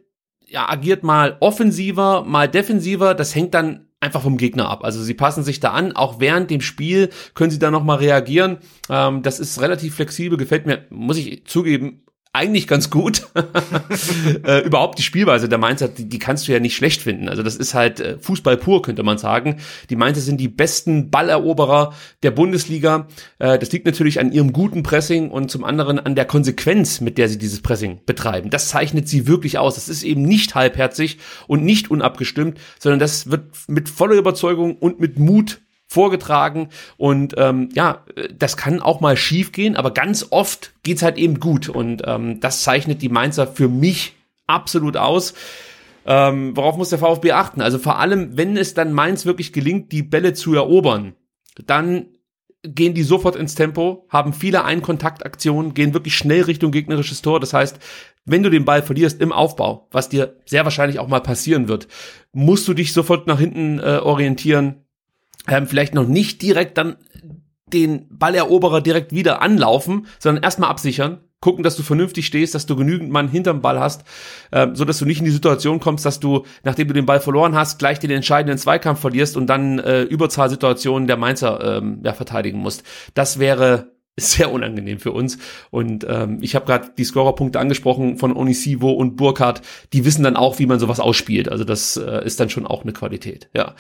ja, agiert mal offensiver, mal defensiver. Das hängt dann einfach vom Gegner ab. Also sie passen sich da an. Auch während dem Spiel können sie da noch mal reagieren. Ähm, das ist relativ flexibel. Gefällt mir, muss ich zugeben, eigentlich ganz gut. äh, überhaupt die Spielweise der Mainzer, die, die kannst du ja nicht schlecht finden. Also das ist halt äh, Fußball pur, könnte man sagen. Die Mainzer sind die besten Balleroberer der Bundesliga. Äh, das liegt natürlich an ihrem guten Pressing und zum anderen an der Konsequenz, mit der sie dieses Pressing betreiben. Das zeichnet sie wirklich aus. Das ist eben nicht halbherzig und nicht unabgestimmt, sondern das wird mit voller Überzeugung und mit Mut vorgetragen und ähm, ja, das kann auch mal schief gehen, aber ganz oft geht's halt eben gut und ähm, das zeichnet die Mainzer für mich absolut aus. Ähm, worauf muss der VfB achten? Also vor allem, wenn es dann Mainz wirklich gelingt, die Bälle zu erobern, dann gehen die sofort ins Tempo, haben viele Einkontaktaktionen, gehen wirklich schnell Richtung gegnerisches Tor. Das heißt, wenn du den Ball verlierst im Aufbau, was dir sehr wahrscheinlich auch mal passieren wird, musst du dich sofort nach hinten äh, orientieren, ähm, vielleicht noch nicht direkt dann den Balleroberer direkt wieder anlaufen, sondern erstmal absichern, gucken, dass du vernünftig stehst, dass du genügend Mann hinterm Ball hast, ähm, so dass du nicht in die Situation kommst, dass du, nachdem du den Ball verloren hast, gleich den entscheidenden Zweikampf verlierst und dann äh, Überzahlsituationen der Mainzer ähm, ja, verteidigen musst. Das wäre sehr unangenehm für uns. Und ähm, ich habe gerade die Scorerpunkte angesprochen von Onisivo und Burkhardt. Die wissen dann auch, wie man sowas ausspielt. Also das äh, ist dann schon auch eine Qualität. Ja.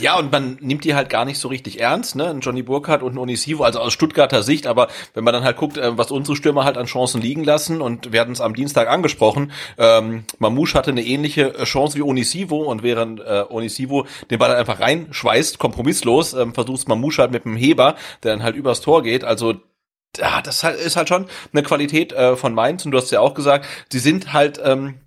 Ja, und man nimmt die halt gar nicht so richtig ernst, ne? Johnny Burkhardt und Onisivo, also aus Stuttgarter Sicht. Aber wenn man dann halt guckt, äh, was unsere Stürmer halt an Chancen liegen lassen, und wir hatten es am Dienstag angesprochen, ähm, Mamouche hatte eine ähnliche äh, Chance wie Onisivo und während äh, Onisivo den Ball halt einfach reinschweißt, kompromisslos, ähm, versucht Mamouche halt mit dem Heber, der dann halt übers Tor geht. Also ja, das ist halt schon eine Qualität äh, von Mainz und du hast ja auch gesagt, sie sind halt, ähm,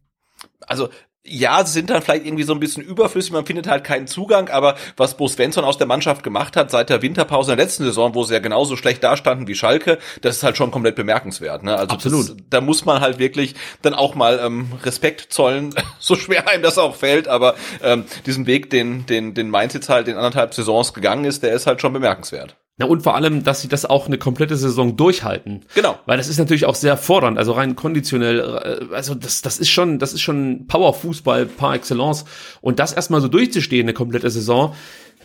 also ja, sie sind dann vielleicht irgendwie so ein bisschen überflüssig, man findet halt keinen Zugang, aber was Bo Svensson aus der Mannschaft gemacht hat seit der Winterpause in der letzten Saison, wo sie ja genauso schlecht dastanden wie Schalke, das ist halt schon komplett bemerkenswert. Ne? Also Absolut. Das, da muss man halt wirklich dann auch mal ähm, Respekt zollen, so schwer einem das auch fällt, aber ähm, diesen Weg, den, den, den Mainz jetzt halt in anderthalb Saisons gegangen ist, der ist halt schon bemerkenswert. Na und vor allem, dass sie das auch eine komplette Saison durchhalten. Genau. Weil das ist natürlich auch sehr fordernd, also rein konditionell, äh, also das, das ist schon, das ist schon Powerfußball par excellence. Und das erstmal so durchzustehen, eine komplette Saison,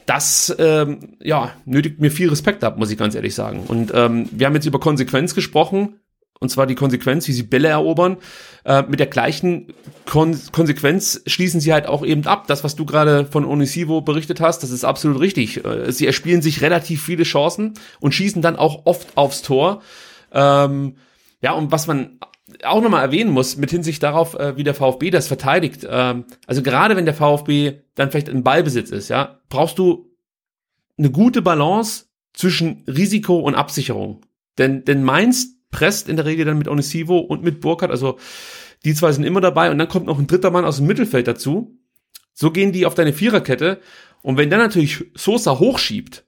das ähm, ja, nötigt mir viel Respekt ab, muss ich ganz ehrlich sagen. Und ähm, wir haben jetzt über Konsequenz gesprochen und zwar die Konsequenz, wie sie Bälle erobern. Äh, mit der gleichen Kon Konsequenz schließen sie halt auch eben ab. Das, was du gerade von Onisivo berichtet hast, das ist absolut richtig. Äh, sie erspielen sich relativ viele Chancen und schießen dann auch oft aufs Tor. Ähm, ja, und was man auch nochmal erwähnen muss, mit Hinsicht darauf, äh, wie der VfB das verteidigt. Ähm, also gerade wenn der VfB dann vielleicht in Ballbesitz ist, ja, brauchst du eine gute Balance zwischen Risiko und Absicherung. Denn, denn Mainz presst in der Regel dann mit Onisivo und mit Burkhardt. Also die zwei sind immer dabei und dann kommt noch ein dritter Mann aus dem Mittelfeld dazu. So gehen die auf deine Viererkette. Und wenn dann natürlich Sosa hochschiebt,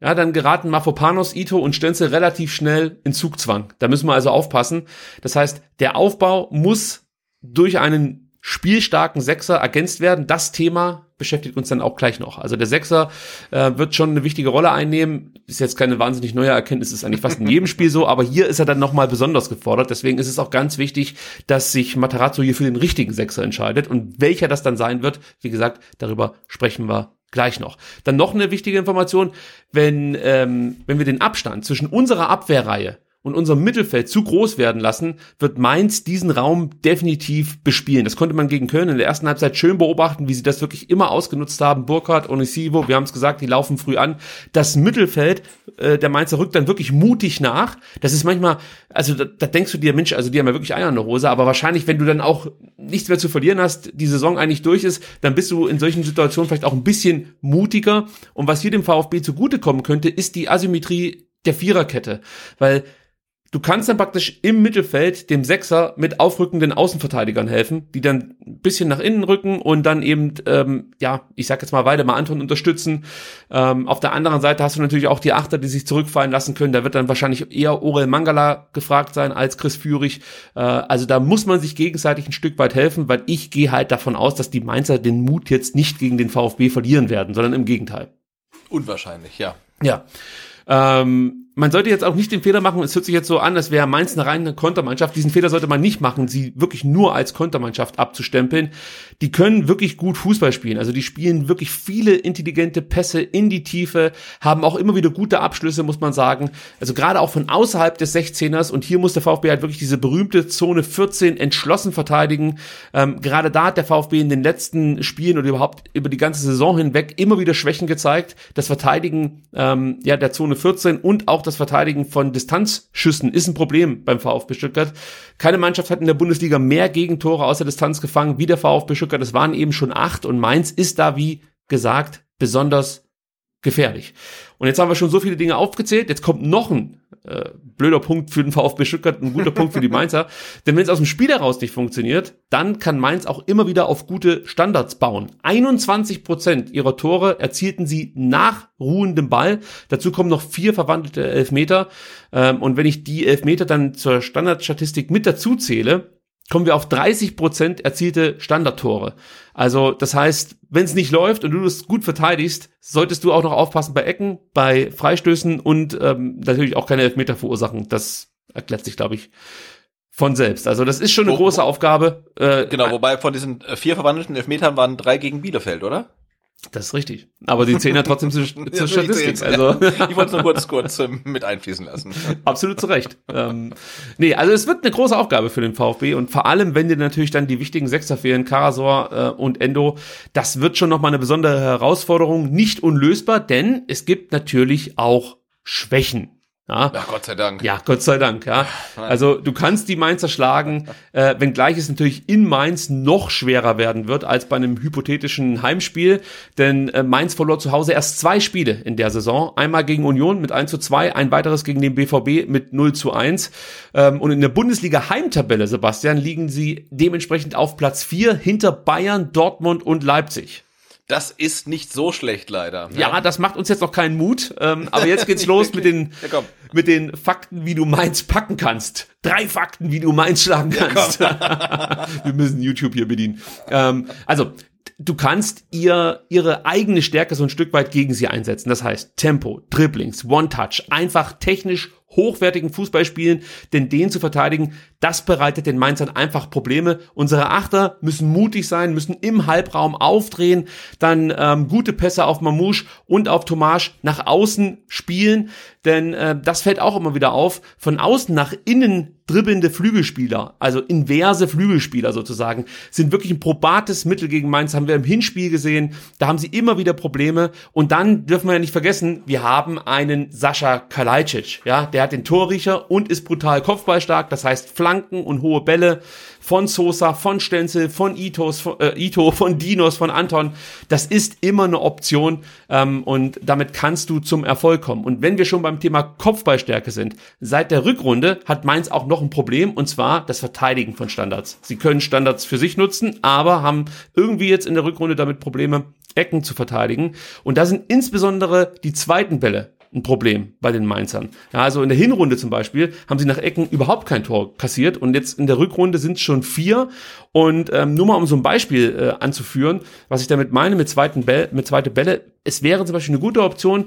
ja, dann geraten Mafopanos, Ito und Stenzel relativ schnell in Zugzwang. Da müssen wir also aufpassen. Das heißt, der Aufbau muss durch einen spielstarken Sechser ergänzt werden. Das Thema beschäftigt uns dann auch gleich noch. Also der Sechser äh, wird schon eine wichtige Rolle einnehmen. Ist jetzt keine wahnsinnig neue Erkenntnis, ist eigentlich fast in jedem Spiel so, aber hier ist er dann nochmal besonders gefordert. Deswegen ist es auch ganz wichtig, dass sich Matarazzo hier für den richtigen Sechser entscheidet. Und welcher das dann sein wird, wie gesagt, darüber sprechen wir gleich noch. Dann noch eine wichtige Information, wenn, ähm, wenn wir den Abstand zwischen unserer Abwehrreihe und unser Mittelfeld zu groß werden lassen, wird Mainz diesen Raum definitiv bespielen. Das konnte man gegen Köln in der ersten Halbzeit schön beobachten, wie sie das wirklich immer ausgenutzt haben. Burkhardt, Onisivo, wir haben es gesagt, die laufen früh an. Das Mittelfeld, äh, der Mainzer rückt dann wirklich mutig nach. Das ist manchmal, also da, da denkst du dir, Mensch, also die haben ja wirklich Eier in der Hose, aber wahrscheinlich, wenn du dann auch nichts mehr zu verlieren hast, die Saison eigentlich durch ist, dann bist du in solchen Situationen vielleicht auch ein bisschen mutiger. Und was hier dem VfB zugutekommen könnte, ist die Asymmetrie der Viererkette. Weil Du kannst dann praktisch im Mittelfeld dem Sechser mit aufrückenden Außenverteidigern helfen, die dann ein bisschen nach innen rücken und dann eben, ähm, ja, ich sag jetzt mal weiter mal Anton unterstützen. Ähm, auf der anderen Seite hast du natürlich auch die Achter, die sich zurückfallen lassen können. Da wird dann wahrscheinlich eher Orel Mangala gefragt sein als Chris Führig. Äh, also da muss man sich gegenseitig ein Stück weit helfen, weil ich gehe halt davon aus, dass die Mainzer den Mut jetzt nicht gegen den VfB verlieren werden, sondern im Gegenteil. Unwahrscheinlich, ja. Ja. Ähm, man sollte jetzt auch nicht den Fehler machen, es hört sich jetzt so an, als wäre Mainz eine reine Kontermannschaft. Diesen Fehler sollte man nicht machen, sie wirklich nur als Kontermannschaft abzustempeln. Die können wirklich gut Fußball spielen. Also die spielen wirklich viele intelligente Pässe in die Tiefe, haben auch immer wieder gute Abschlüsse, muss man sagen. Also gerade auch von außerhalb des 16ers. Und hier muss der VfB halt wirklich diese berühmte Zone 14 entschlossen verteidigen. Ähm, gerade da hat der VfB in den letzten Spielen oder überhaupt über die ganze Saison hinweg immer wieder Schwächen gezeigt. Das Verteidigen ähm, ja, der Zone 14 und auch das Verteidigen von Distanzschüssen ist ein Problem beim VfB Stuttgart. Keine Mannschaft hat in der Bundesliga mehr Gegentore aus Distanz gefangen wie der VfB Stuttgart. Es waren eben schon acht und Mainz ist da, wie gesagt, besonders gefährlich. Und jetzt haben wir schon so viele Dinge aufgezählt. Jetzt kommt noch ein äh, blöder Punkt für den VfB Stuttgart, ein guter Punkt für die Mainzer. Denn wenn es aus dem Spiel heraus nicht funktioniert, dann kann Mainz auch immer wieder auf gute Standards bauen. 21 Prozent ihrer Tore erzielten sie nach ruhendem Ball. Dazu kommen noch vier verwandelte Elfmeter. Ähm, und wenn ich die Elfmeter dann zur Standardstatistik mit dazu zähle, kommen wir auf 30 Prozent erzielte Standardtore. Also das heißt, wenn es nicht läuft und du es gut verteidigst, solltest du auch noch aufpassen bei Ecken, bei Freistößen und ähm, natürlich auch keine Elfmeter verursachen. Das erklärt sich, glaube ich, von selbst. Also das ist schon eine Wo- große Aufgabe. Äh, Genau, wobei von diesen äh, vier verwandelten Elfmetern waren drei gegen Bielefeld, oder? Das ist richtig. Aber die Zehner trotzdem zur, zur Ja, Statistik. Also Ich wollte es nur kurz, kurz ähm, mit einfließen lassen. absolut zu Recht. Ähm, nee, also es wird eine große Aufgabe für den VfB und vor allem, wenn dir natürlich dann die wichtigen Sechser fehlen, Karasor äh, und Endo, das wird schon nochmal eine besondere Herausforderung, nicht unlösbar, denn es gibt natürlich auch Schwächen. Ja, Ja, Gott sei Dank. ja, Gott sei Dank, ja. Also du kannst die Mainzer schlagen, äh, wenngleich es natürlich in Mainz noch schwerer werden wird als bei einem hypothetischen Heimspiel. Denn äh, Mainz verlor zu Hause erst zwei Spiele in der Saison. Einmal gegen Union mit 1 zu 2, ein weiteres gegen den BVB mit 0 zu 1. Ähm, und in der Bundesliga Heimtabelle, Sebastian, liegen sie dementsprechend auf Platz 4 hinter Bayern, Dortmund und Leipzig. Das ist nicht so schlecht, leider. Ja, das macht uns jetzt noch keinen Mut. Ähm, aber jetzt geht's los mit den, Ja, mit den Fakten, wie du Mainz packen kannst. Drei Fakten, wie du Mainz schlagen kannst. Wir müssen YouTube hier bedienen. Ähm, also, du kannst ihr, ihre eigene Stärke so ein Stück weit gegen sie einsetzen. Das heißt, Tempo, Dribblings, One-Touch, einfach technisch hochwertigen Fußball spielen, denn den zu verteidigen, das bereitet den Mainzern einfach Probleme. Unsere Achter müssen mutig sein, müssen im Halbraum aufdrehen, dann ähm, gute Pässe auf Mamouche und auf Tomasch nach außen spielen, denn äh, das fällt auch immer wieder auf. Von außen nach innen dribbelnde Flügelspieler, also inverse Flügelspieler sozusagen, sind wirklich ein probates Mittel gegen Mainz, haben wir im Hinspiel gesehen, da haben sie immer wieder Probleme und dann dürfen wir ja nicht vergessen, wir haben einen Sascha Kalajdzic, ja, der hat den Torriecher und ist brutal kopfballstark, das heißt Flanken und hohe Bälle von Sosa, von Stenzel, von Itos, von, äh, Ito, von Dinos, von Anton, das ist immer eine Option ähm, und damit kannst du zum Erfolg kommen. Und wenn wir schon beim Thema Kopfballstärke sind, seit der Rückrunde hat Mainz auch noch ein Problem und zwar das Verteidigen von Standards. Sie können Standards für sich nutzen, aber haben irgendwie jetzt in der Rückrunde damit Probleme, Ecken zu verteidigen. Und da sind insbesondere die zweiten Bälle ein Problem bei den Mainzern. Ja, also in der Hinrunde zum Beispiel haben sie nach Ecken überhaupt kein Tor kassiert und jetzt in der Rückrunde sind es schon vier. Und ähm, nur mal um so ein Beispiel äh, anzuführen, was ich damit meine mit zweiten Bälle, mit zweite Bälle, es wäre zum Beispiel eine gute Option,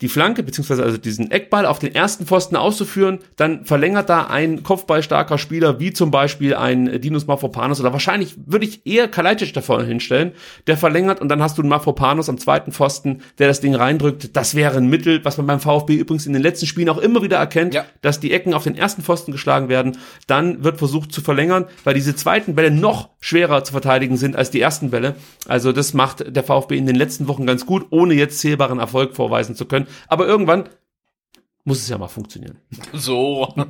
die Flanke, beziehungsweise also diesen Eckball auf den ersten Pfosten auszuführen, dann verlängert da ein kopfballstarker Spieler, wie zum Beispiel ein Dinos Mafropanos, oder wahrscheinlich würde ich eher Kalajdzic da vorne hinstellen, der verlängert und dann hast du einen Mafropanos am zweiten Pfosten, der das Ding reindrückt. Das wäre ein Mittel, was man beim VfB übrigens in den letzten Spielen auch immer wieder erkennt, Ja. dass die Ecken auf den ersten Pfosten geschlagen werden. Dann wird versucht zu verlängern, weil diese zweiten Bälle noch schwerer zu verteidigen sind als die ersten Bälle. Also das macht der VfB in den letzten Wochen ganz gut, ohne jetzt zählbaren Erfolg vorweisen zu können. Aber irgendwann muss es ja mal funktionieren. So.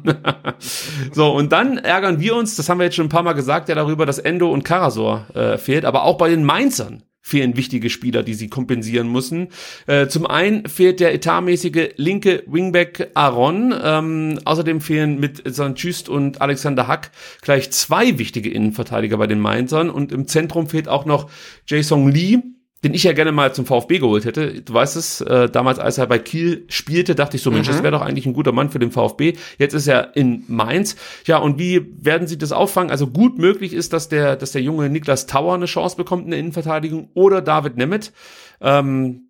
So, und dann ärgern wir uns, das haben wir jetzt schon ein paar Mal gesagt, ja darüber, dass Endo und Karasor äh, fehlt, aber auch bei den Mainzern fehlen wichtige Spieler, die sie kompensieren müssen. Äh, zum einen fehlt der etatmäßige linke Wingback Aaron. Ähm, außerdem fehlen mit Sanchüst und Alexander Hack gleich zwei wichtige Innenverteidiger bei den Mainzern. Und im Zentrum fehlt auch noch Jason Lee, den ich ja gerne mal zum VfB geholt hätte. Du weißt es, äh, damals, als er bei Kiel spielte, dachte ich so, Mensch, das wäre doch eigentlich ein guter Mann für den VfB. Jetzt ist er in Mainz. Ja, und wie werden sie das auffangen? Also gut möglich ist, dass der, dass der junge Niklas Tauer eine Chance bekommt in der Innenverteidigung oder David Nemeth. Ähm,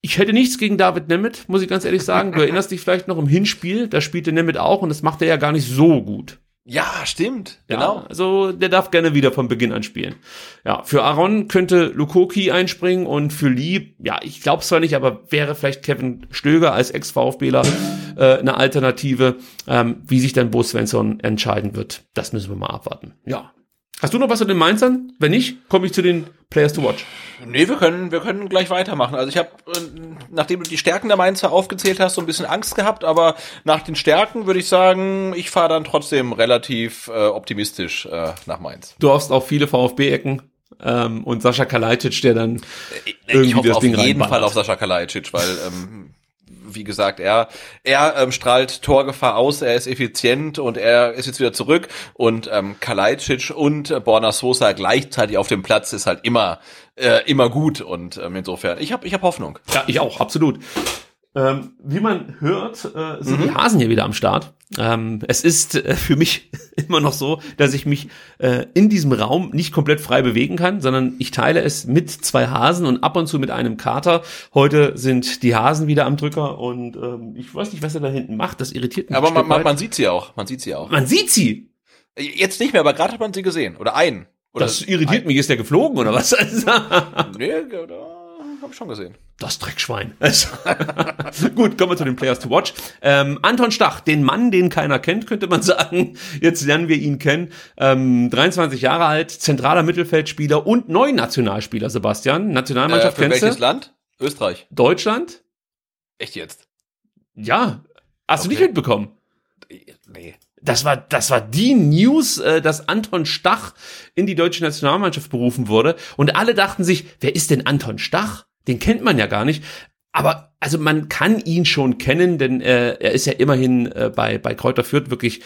ich hätte nichts gegen David Nemeth, muss ich ganz ehrlich sagen. Du erinnerst dich vielleicht noch im Hinspiel, da spielte Nemeth auch und das macht er ja gar nicht so gut. Ja, stimmt. Ja, Genau. also der darf gerne wieder von Beginn an spielen. Ja, für Aaron könnte Lukoki einspringen und für Lee, ja, ich glaube zwar nicht, aber wäre vielleicht Kevin Stöger als Ex-VfBler äh, eine Alternative. Ähm, wie sich dann Bo Svensson entscheiden wird, das müssen wir mal abwarten. Ja. Hast du noch was zu den Mainzern? Wenn nicht, komme ich zu den Players to Watch. Nee, wir können, wir können gleich weitermachen. Also ich habe, äh, nachdem du die Stärken der Mainzer aufgezählt hast, so ein bisschen Angst gehabt, aber nach den Stärken würde ich sagen, ich fahre dann trotzdem relativ äh, optimistisch äh, nach Mainz. Du hoffst auf viele VfB-Ecken ähm, und Sascha Kalajdzic, der dann irgendwie ich hoffe das auf Ding jeden reinballert. Fall auf Sascha Kalajdzic, weil ähm, wie gesagt, er er ähm, strahlt Torgefahr aus, er ist effizient und er ist jetzt wieder zurück und ähm, Kalajdzic und äh, Borna Sosa gleichzeitig auf dem Platz ist halt immer äh, immer gut und ähm, insofern ich habe ich habe Hoffnung. Ja, ich auch, absolut. Ähm, wie man hört, äh, sind die Hasen hier wieder am Start. Ähm, es ist äh, für mich immer noch so, dass ich mich äh, in diesem Raum nicht komplett frei bewegen kann, sondern ich teile es mit zwei Hasen und ab und zu mit einem Kater. Heute sind die Hasen wieder am Drücker und ähm, ich weiß nicht, was er da hinten macht. Das irritiert mich. Aber man, man, man sieht sie auch, man sieht sie auch. man sieht sie. Jetzt nicht mehr, aber gerade hat man sie gesehen oder einen. Oder das irritiert mich. Ist der geflogen oder was? nee, da habe ich schon gesehen. Das Dreckschwein. Also, gut, kommen wir zu den Players to Watch. Ähm, Anton Stach, den Mann, den keiner kennt, könnte man sagen. Jetzt lernen wir ihn kennen. Ähm, 23 Jahre alt, zentraler Mittelfeldspieler und neuen Nationalspieler, Sebastian. Nationalmannschaft Äh, für kennst welches du? Land? Österreich. Deutschland? Echt jetzt? Ja. Hast du Okay. nicht mitbekommen? Nee. Das war, das war die News, äh, dass Anton Stach in die deutsche Nationalmannschaft berufen wurde. Und alle dachten sich, wer ist denn Anton Stach? Den kennt man ja gar nicht. Aber also man kann ihn schon kennen, denn äh, er ist ja immerhin äh, bei, bei Kräuter Fürth wirklich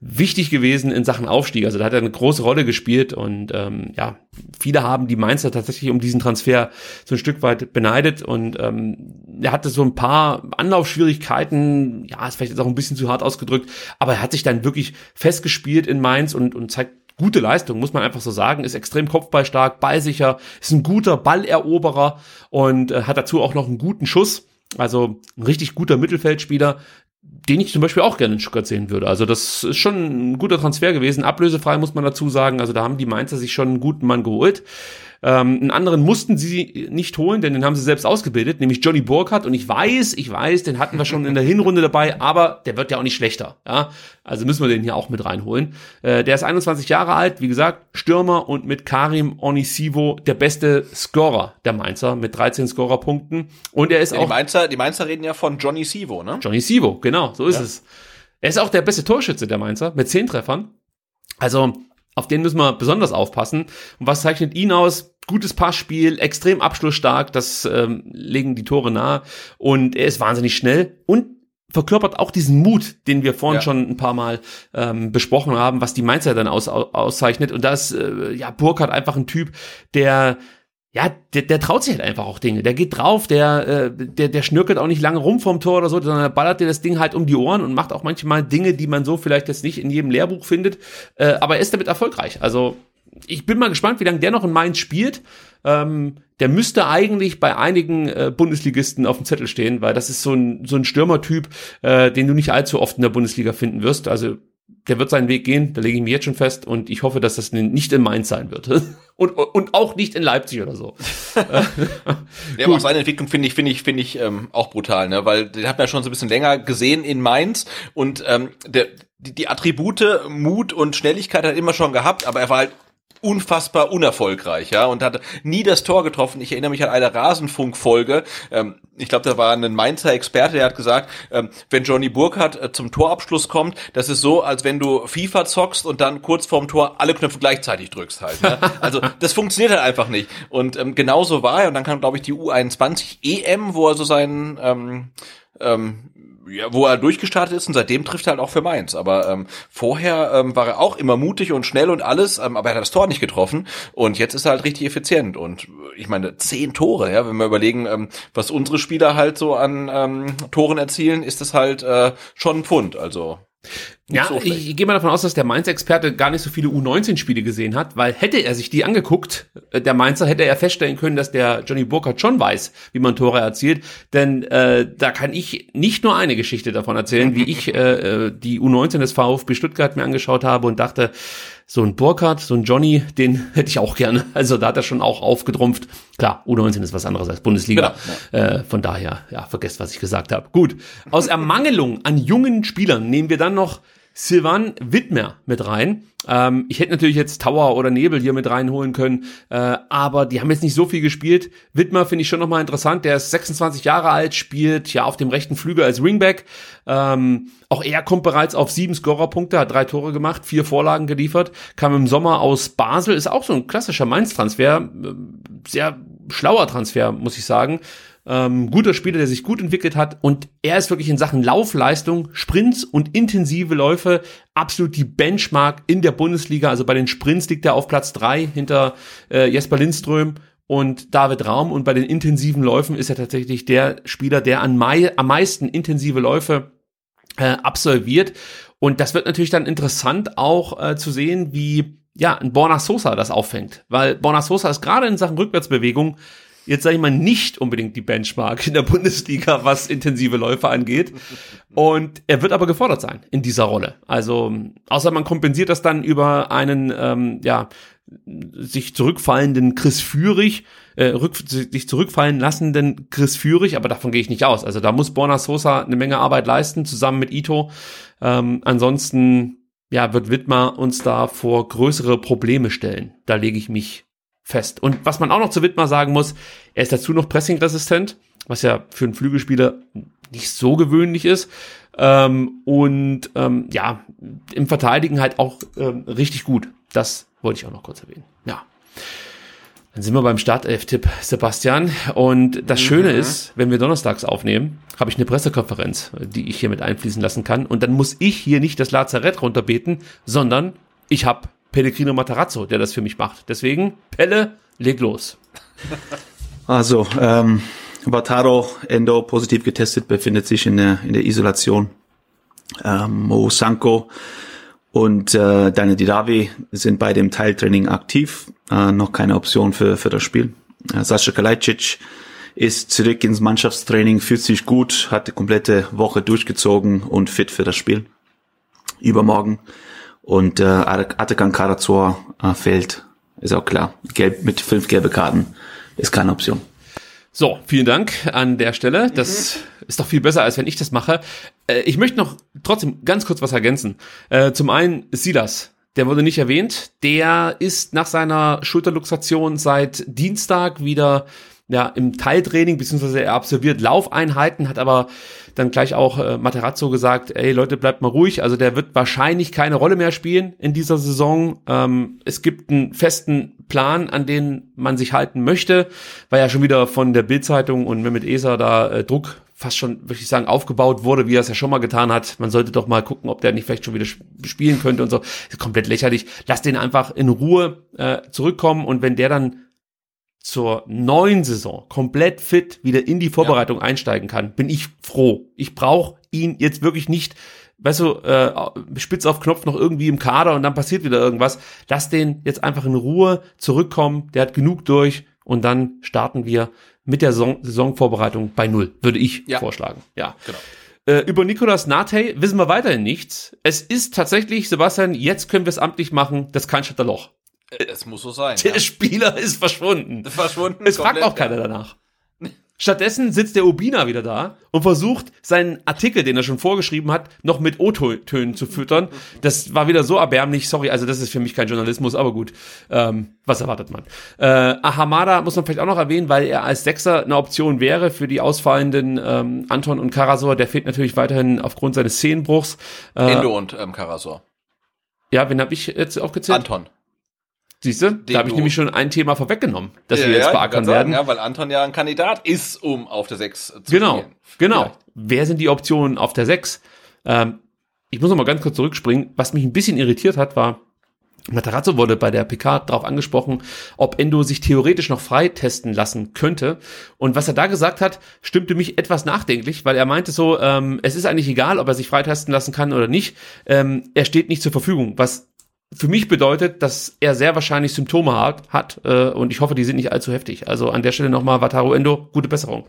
wichtig gewesen in Sachen Aufstieg. Also da hat er eine große Rolle gespielt und ähm, ja, viele haben die Mainzer tatsächlich um diesen Transfer so ein Stück weit beneidet und ähm, er hatte so ein paar Anlaufschwierigkeiten, ja, ist vielleicht jetzt auch ein bisschen zu hart ausgedrückt, aber er hat sich dann wirklich festgespielt in Mainz und, und zeigt gute Leistung, muss man einfach so sagen, ist extrem kopfballstark, ballsicher, ist ein guter Balleroberer und äh, hat dazu auch noch einen guten Schuss. Also ein richtig guter Mittelfeldspieler, den ich zum Beispiel auch gerne in Stuttgart sehen würde. Also das ist schon ein guter Transfer gewesen. Ablösefrei muss man dazu sagen. Also da haben die Mainzer sich schon einen guten Mann geholt. Ähm, einen anderen mussten sie nicht holen, denn den haben sie selbst ausgebildet, nämlich Johnny Burkhardt. Und ich weiß, ich weiß, den hatten wir schon in der Hinrunde dabei, aber der wird ja auch nicht schlechter. Ja? Also müssen wir den hier auch mit reinholen. Äh, der ist 21 Jahre alt, wie gesagt, Stürmer und mit Karim Onisivo der beste Scorer der Mainzer mit 13 Scorerpunkten. Und er ist Ja, die, auch Mainzer, die Mainzer reden ja von Johnny Sivo, ne? Johnny Sivo, genau, so ist es. Er ist auch der beste Torschütze der Mainzer mit 10 Treffern. Also auf den müssen wir besonders aufpassen. Und was zeichnet ihn aus? Gutes Passspiel, extrem abschlussstark, das ähm, legen die Tore nahe. Und er ist wahnsinnig schnell und verkörpert auch diesen Mut, den wir vorhin Ja. schon ein paar Mal ähm, besprochen haben, was die Mainzer dann aus, au- auszeichnet. Und da ist äh, ja Burkhardt einfach ein Typ, der ja, der, der traut sich halt einfach auch Dinge. Der geht drauf, der, äh, der, der schnürkelt auch nicht lange rum vom Tor oder so, sondern er ballert dir das Ding halt um die Ohren und macht auch manchmal Dinge, die man so vielleicht jetzt nicht in jedem Lehrbuch findet. Äh, aber er ist damit erfolgreich. Also ich bin mal gespannt, wie lange der noch in Mainz spielt. Ähm, der müsste eigentlich bei einigen äh, Bundesligisten auf dem Zettel stehen, weil das ist so ein, so ein Stürmertyp, äh, den du nicht allzu oft in der Bundesliga finden wirst. Also der wird seinen Weg gehen, da lege ich mich jetzt schon fest und ich hoffe, dass das nicht in Mainz sein wird. Und, und auch nicht in Leipzig oder so. Ja, aber auch seine Entwicklung finde ich, finde ich, finde ich ähm, auch brutal, ne? Weil den hat man ja schon so ein bisschen länger gesehen in Mainz und ähm, der, die, die Attribute Mut und Schnelligkeit hat er immer schon gehabt, aber er war halt unfassbar unerfolgreich, ja, und hat nie das Tor getroffen. Ich erinnere mich an eine Rasenfunk-Folge. Ähm, ich glaube, da war ein Mainzer Experte, der hat gesagt, ähm, wenn Johnny Burkhardt äh, zum Torabschluss kommt, das ist so, als wenn du FIFA zockst und dann kurz vorm Tor alle Knöpfe gleichzeitig drückst halt. Ne? Also das funktioniert halt einfach nicht. Und ähm, genauso war er. Und dann kam, glaube ich, die U21 EM, wo er so seinen ähm, ähm, ja, wo er durchgestartet ist und seitdem trifft er halt auch für Mainz. Aber ähm, vorher ähm, war er auch immer mutig und schnell und alles, ähm, aber er hat das Tor nicht getroffen und jetzt ist er halt richtig effizient. Und äh, ich meine, zehn Tore, ja, wenn wir überlegen, ähm, was unsere Spieler halt so an ähm, Toren erzielen, ist das halt äh, schon ein Pfund. Also Ja, so ich, ich gehe mal davon aus, dass der Mainz-Experte gar nicht so viele U19-Spiele gesehen hat, weil hätte er sich die angeguckt, äh, der Mainzer, hätte er feststellen können, dass der Johnny Burkhardt schon weiß, wie man Tore erzielt. Denn äh, da kann ich nicht nur eine Geschichte davon erzählen, wie ich äh, äh, die U19 des VfB Stuttgart mir angeschaut habe und dachte, so ein Burkhardt, so ein Johnny, den hätte ich auch gerne. Also da hat er schon auch aufgetrumpft. Klar, U19 ist was anderes als Bundesliga. Äh, von daher, ja, vergesst, was ich gesagt habe. Gut. Aus Ermangelung an jungen Spielern nehmen wir dann noch Sylvain Wittmer mit rein. Ähm, ich hätte natürlich jetzt Tower oder Nebel hier mit reinholen können, äh, aber die haben jetzt nicht so viel gespielt. Wittmer finde ich schon nochmal interessant. Der ist 26 Jahre alt, spielt ja auf dem rechten Flügel als Ringback. Ähm, auch er kommt bereits auf sieben Scorerpunkte, hat drei Tore gemacht, vier Vorlagen geliefert, kam im Sommer aus Basel, ist auch so ein klassischer Mainz-Transfer, äh, sehr schlauer Transfer, muss ich sagen. Ähm, guter Spieler, der sich gut entwickelt hat. Und er ist wirklich in Sachen Laufleistung, Sprints und intensive Läufe absolut die Benchmark in der Bundesliga. Also bei den Sprints liegt er auf Platz drei hinter äh, Jesper Lindström und David Raum. Und bei den intensiven Läufen ist er tatsächlich der Spieler, der an mei am meisten intensive Läufe äh, absolviert. Und das wird natürlich dann interessant auch äh, zu sehen, wie ja ein Borna Sosa das auffängt, weil Borna Sosa ist gerade in Sachen Rückwärtsbewegung jetzt sage ich mal nicht unbedingt die Benchmark in der Bundesliga, was intensive Läufe angeht. Und er wird aber gefordert sein in dieser Rolle. Also außer man kompensiert das dann über einen ähm, ja sich zurückfallenden Chris Führig, äh, rück, sich zurückfallen lassenden Chris Führig, aber davon gehe ich nicht aus. Also da muss Borna Sosa eine Menge Arbeit leisten, zusammen mit Ito. Ähm, ansonsten ja, wird Wittmer uns da vor größere Probleme stellen. Da lege ich mich fest. Und was man auch noch zu Wittmer sagen muss, er ist dazu noch pressingresistent, was ja für einen Flügelspieler nicht so gewöhnlich ist. Ähm, und ähm, ja, im Verteidigen halt auch ähm, richtig gut. Das wollte ich auch noch kurz erwähnen. Ja. Dann sind wir beim Startelf-Tipp, Sebastian. Und das mhm. Schöne ist, wenn wir donnerstags aufnehmen, habe ich eine Pressekonferenz, die ich hier mit einfließen lassen kann. Und dann muss ich hier nicht das Lazarett runterbeten, sondern ich habe Pellegrino Matarazzo, der das für mich macht. Deswegen, Pelle, leg los. Also, ähm, Vataro Endo positiv getestet, befindet sich in der, in der Isolation. Ähm, Mo Sanko und äh, Daniel Didavi sind bei dem Teiltraining aktiv, äh, noch keine Option für, für das Spiel. Äh, Sascha Kalajdzic ist zurück ins Mannschaftstraining, fühlt sich gut, hat die komplette Woche durchgezogen und fit für das Spiel. Übermorgen. Und äh, Atakan Karazor äh, fällt, ist auch klar. Gelb mit fünf gelbe Karten ist keine Option. So, vielen Dank an der Stelle. Das mhm. ist doch viel besser, als wenn ich das mache. Äh, ich möchte noch trotzdem ganz kurz was ergänzen. Äh, zum einen Silas. Der wurde nicht erwähnt. Der ist nach seiner Schulterluxation seit Dienstag wieder ja, im Teiltraining, beziehungsweise er absolviert Laufeinheiten, hat aber dann gleich auch äh, Materazzo gesagt, ey Leute, bleibt mal ruhig. Also der wird wahrscheinlich keine Rolle mehr spielen in dieser Saison. Ähm, es gibt einen festen Plan, an den man sich halten möchte. War ja schon wieder von der Bildzeitung und Mehmet Eser da äh, Druck fast schon, würde ich sagen, aufgebaut wurde, wie er es ja schon mal getan hat. Man sollte doch mal gucken, ob der nicht vielleicht schon wieder spielen könnte und so. komplett lächerlich. Lass den einfach in Ruhe äh, zurückkommen und wenn der dann zur neuen Saison komplett fit wieder in die Vorbereitung ja. einsteigen kann, bin ich froh. Ich brauche ihn jetzt wirklich nicht, weißt du, äh, spitz auf Knopf noch irgendwie im Kader und dann passiert wieder irgendwas. Lass den jetzt einfach in Ruhe zurückkommen. Der hat genug durch und dann starten wir mit der Saison Saisonvorbereitung bei Null, würde ich ja. vorschlagen. Ja, genau. Äh, über Nicolas Nate wissen wir weiterhin nichts. Es ist tatsächlich, Sebastian, jetzt können wir es amtlich machen, das Cannstatter Loch. Es muss so sein. Der ja. Spieler ist verschwunden. Verschwunden. Es fragt auch keiner danach. Stattdessen sitzt der Obina wieder da und versucht, seinen Artikel, den er schon vorgeschrieben hat, noch mit O-Tönen zu füttern. Das war wieder so erbärmlich. Sorry, also das ist für mich kein Journalismus, aber gut. Ähm, was erwartet man? Äh, Ahamada muss man vielleicht auch noch erwähnen, weil er als Sechser eine Option wäre für die ausfallenden ähm, Anton und Karasor. Der fehlt natürlich weiterhin aufgrund seines Szenenbruchs. Äh, Endo und ähm, Karasor. Ja, wen habe ich jetzt aufgezählt? Anton. Siehst du, da habe ich nämlich schon ein Thema vorweggenommen, das ja, wir jetzt ja, beackern werden. ja, weil Anton ja ein Kandidat ist, um auf der 6 zu Genau, spielen. genau. Vielleicht. Wer sind die Optionen auf der 6? Ähm, ich muss noch mal ganz kurz zurückspringen. Was mich ein bisschen irritiert hat, war, Matarazzo wurde bei der PK darauf angesprochen, ob Endo sich theoretisch noch freitesten lassen könnte. Und was er da gesagt hat, stimmte mich etwas nachdenklich, weil er meinte so, ähm, es ist eigentlich egal, ob er sich freitesten lassen kann oder nicht. Ähm, er steht nicht zur Verfügung, was für mich bedeutet, dass er sehr wahrscheinlich Symptome hat, hat äh, und ich hoffe, die sind nicht allzu heftig. Also an der Stelle nochmal Wataru Endo, gute Besserung.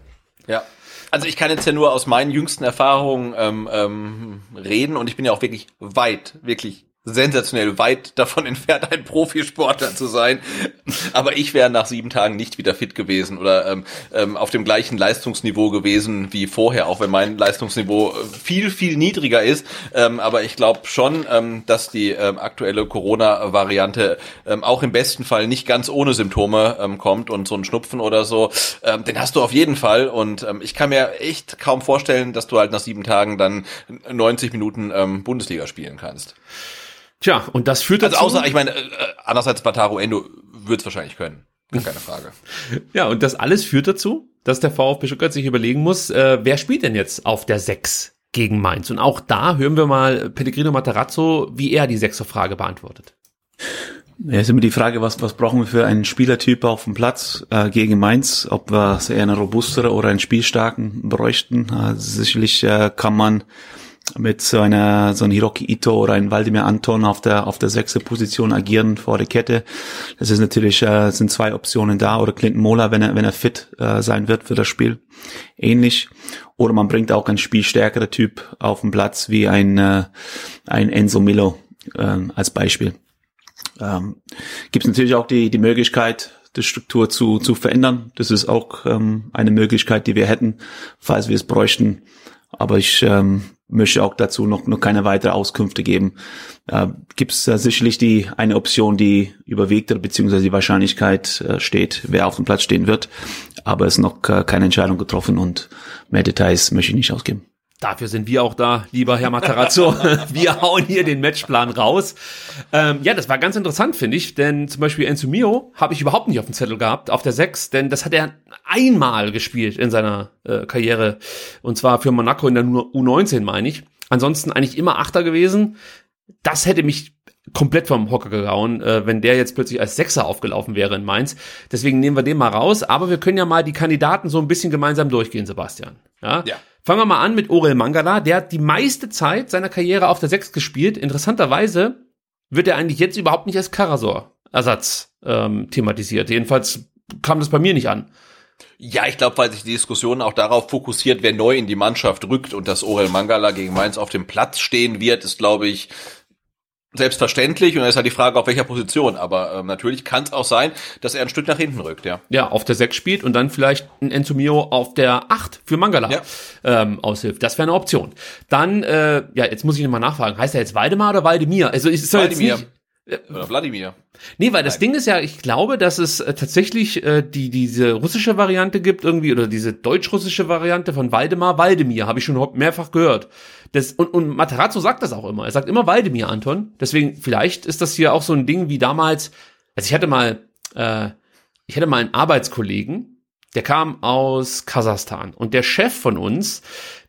Ja. Also ich kann jetzt ja nur aus meinen jüngsten Erfahrungen ähm, ähm, reden und ich bin ja auch wirklich weit, wirklich sensationell weit davon entfernt, ein Profisportler zu sein. Aber ich wäre nach sieben Tagen nicht wieder fit gewesen oder ähm, ähm, auf dem gleichen Leistungsniveau gewesen wie vorher, auch wenn mein Leistungsniveau äh, viel, viel niedriger ist. Ähm, aber ich glaube schon, ähm, dass die ähm, aktuelle Corona-Variante ähm, auch im besten Fall nicht ganz ohne Symptome ähm, kommt und so ein Schnupfen oder so, ähm, den hast du auf jeden Fall. Und ähm, ich kann mir echt kaum vorstellen, dass du halt nach sieben Tagen dann 90 Minuten ähm, Bundesliga spielen kannst. Tja, und das führt dazu. Also außer, ich meine, äh, andererseits Bataro Endo wird es wahrscheinlich können. Keine Frage. ja, und das alles führt dazu, dass der VfB Stuttgart sich überlegen muss, äh, wer spielt denn jetzt auf der 6 gegen Mainz? Und auch da hören wir mal Pellegrino Matarazzo, wie er die sechste Frage beantwortet. Ja, ist immer die Frage, was, was brauchen wir für einen Spielertyp auf dem Platz äh, gegen Mainz, ob wir eher einen robustere oder einen spielstarken bräuchten. Äh, sicherlich äh, kann man mit so einer so ein Hiroki Ito oder ein Waldemir Anton auf der auf der sechste Position agieren vor der Kette. Das ist natürlich äh, sind zwei Optionen da oder Clinton Mola, wenn er wenn er fit äh, sein wird für das Spiel, ähnlich. Oder man bringt auch einen spielstärkere Typ auf den Platz wie ein äh, ein Enzo Milo äh, als Beispiel. Ähm, Gibt es natürlich auch die die Möglichkeit die Struktur zu, zu verändern. Das ist auch ähm, eine Möglichkeit, die wir hätten, falls wir es bräuchten. Aber ich ähm, möchte auch dazu noch, noch keine weitere Auskünfte geben. Äh, Gibt es äh, sicherlich die eine Option, die überwiegt beziehungsweise die Wahrscheinlichkeit äh, steht, wer auf dem Platz stehen wird. Aber es ist noch äh, keine Entscheidung getroffen und mehr Details möchte ich nicht ausgeben. Dafür sind wir auch da, lieber Herr Matarazzo. wir hauen hier den Matchplan raus. Ähm, ja, das war ganz interessant, finde ich, denn zum Beispiel Enzo Mio habe ich überhaupt nicht auf dem Zettel gehabt, auf der 6, denn das hat er einmal gespielt in seiner äh, Karriere und zwar für Monaco in der U19, meine ich. Ansonsten eigentlich immer Achter gewesen. Das hätte mich komplett vom Hocker gehauen, äh, wenn der jetzt plötzlich als Sechser aufgelaufen wäre in Mainz. Deswegen nehmen wir den mal raus. Aber wir können ja mal die Kandidaten so ein bisschen gemeinsam durchgehen, Sebastian. Ja. ja. Fangen wir mal an mit Orel Mangala. Der hat die meiste Zeit seiner Karriere auf der 6 gespielt. Interessanterweise wird er eigentlich jetzt überhaupt nicht als Karasor-Ersatz ähm, thematisiert. Jedenfalls kam das bei mir nicht an. Ja, ich glaube, weil sich die Diskussion auch darauf fokussiert, wer neu in die Mannschaft rückt und dass Orel Mangala gegen Mainz auf dem Platz stehen wird, ist, glaube ich, selbstverständlich und dann ist halt die Frage, auf welcher Position. Aber ähm, natürlich kann es auch sein, dass er ein Stück nach hinten rückt, ja. Ja, auf der 6 spielt und dann vielleicht ein Enzo Mio auf der 8 für Mangala ja. ähm, aushilft. Das wäre eine Option. Dann, äh, ja, jetzt muss ich nochmal nachfragen, heißt er jetzt Waldemar oder Waldemir? Also soll Waldemir. jetzt nicht, oder Wladimir. Nee, weil das Nein. Ding ist ja, ich glaube, dass es äh, tatsächlich äh, die diese russische Variante gibt irgendwie oder diese deutsch-russische Variante von Waldemar Waldemir, habe ich schon mehrfach gehört. Das, und, und Materazzo sagt das auch immer. Er sagt immer Waldemir, Anton. Deswegen, vielleicht ist das hier auch so ein Ding wie damals, also ich hatte mal, äh, ich hatte mal einen Arbeitskollegen, der kam aus Kasachstan und der Chef von uns,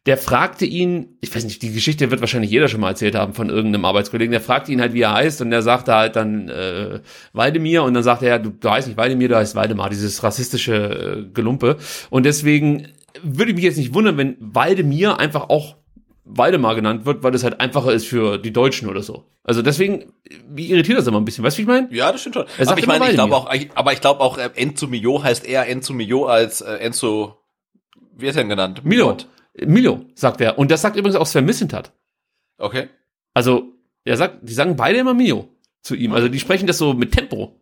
der fragte ihn, ich weiß nicht, die Geschichte wird wahrscheinlich jeder schon mal erzählt haben von irgendeinem Arbeitskollegen, der fragte ihn halt, wie er heißt und der sagte halt dann äh, Waldemir und dann sagte er, du, du heißt nicht Waldemir, du heißt Waldemar, dieses rassistische äh, Gelumpe und deswegen würde ich mich jetzt nicht wundern, wenn Waldemir einfach auch Waldemar genannt wird, weil das halt einfacher ist für die Deutschen oder so. Also deswegen, wie irritiert das immer ein bisschen, weißt du, wie ich meine? Ja, das stimmt schon. Er sagt aber ich meine, ich glaube auch, aber ich glaube auch, äh, Enzo Mio heißt eher Enzo Mio als äh, Enzo, wie ist er denn genannt? Milo. Milo, sagt er. Und das sagt übrigens auch Sven Missentat. Okay. Also, er sagt, die sagen beide immer Mio zu ihm. Also, die sprechen das so mit Tempo.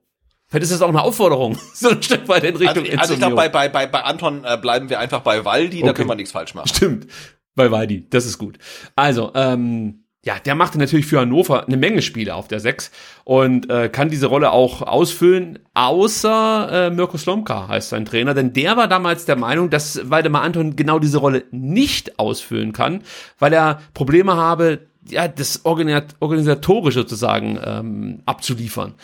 Vielleicht ist das auch eine Aufforderung, so ein Stück weit in Richtung Also, also ich glaube, bei, bei, bei, bei Anton äh, bleiben wir einfach bei Waldi, okay. da können wir nichts falsch machen. Stimmt, bei Waldi, das ist gut. Also, ähm, ja, der machte natürlich für Hannover eine Menge Spiele auf der 6 und äh, kann diese Rolle auch ausfüllen, außer äh, Mirko Slomka heißt sein Trainer, denn der war damals der Meinung, dass Waldemar Anton genau diese Rolle nicht ausfüllen kann, weil er Probleme habe, ja, das organisatorisch sozusagen ähm, abzuliefern.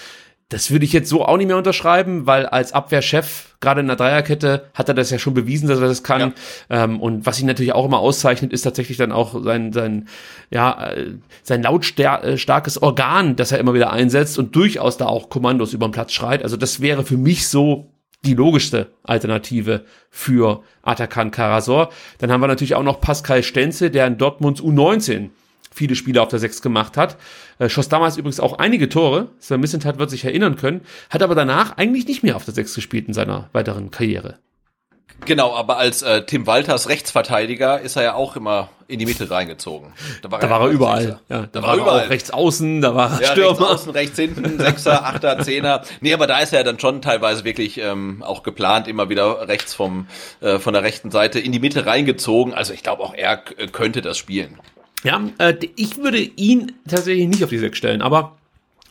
Das würde ich jetzt so auch nicht mehr unterschreiben, weil als Abwehrchef, gerade in der Dreierkette, hat er das ja schon bewiesen, dass er das kann. Ja. Ähm, und was ihn natürlich auch immer auszeichnet, ist tatsächlich dann auch sein, sein, ja, äh, sein lautstarkes Organ, das er immer wieder einsetzt und durchaus da auch Kommandos über den Platz schreit. Also das wäre für mich so die logischste Alternative für Atakan Karasor. Dann haben wir natürlich auch noch Pascal Stenze, der in Dortmunds U19 viele Spiele auf der 6 gemacht hat. Äh, schoss damals übrigens auch einige Tore. Sven Missentat wird sich erinnern können, hat aber danach eigentlich nicht mehr auf der 6 gespielt in seiner weiteren Karriere. Genau, aber als äh, Tim Walters Rechtsverteidiger ist er ja auch immer in die Mitte reingezogen. Da war, da er, war er überall. Ja, da, da war, er überall. rechts außen, da war ja, Stürmer. Rechts außen, rechts hinten, Sechser, Achter, Zehner. Nee, aber da ist er dann schon teilweise wirklich ähm, auch geplant, immer wieder rechts vom äh, von der rechten Seite in die Mitte reingezogen. Also ich glaube auch er könnte das spielen. Ja, äh, ich würde ihn tatsächlich nicht auf die Sechs stellen, aber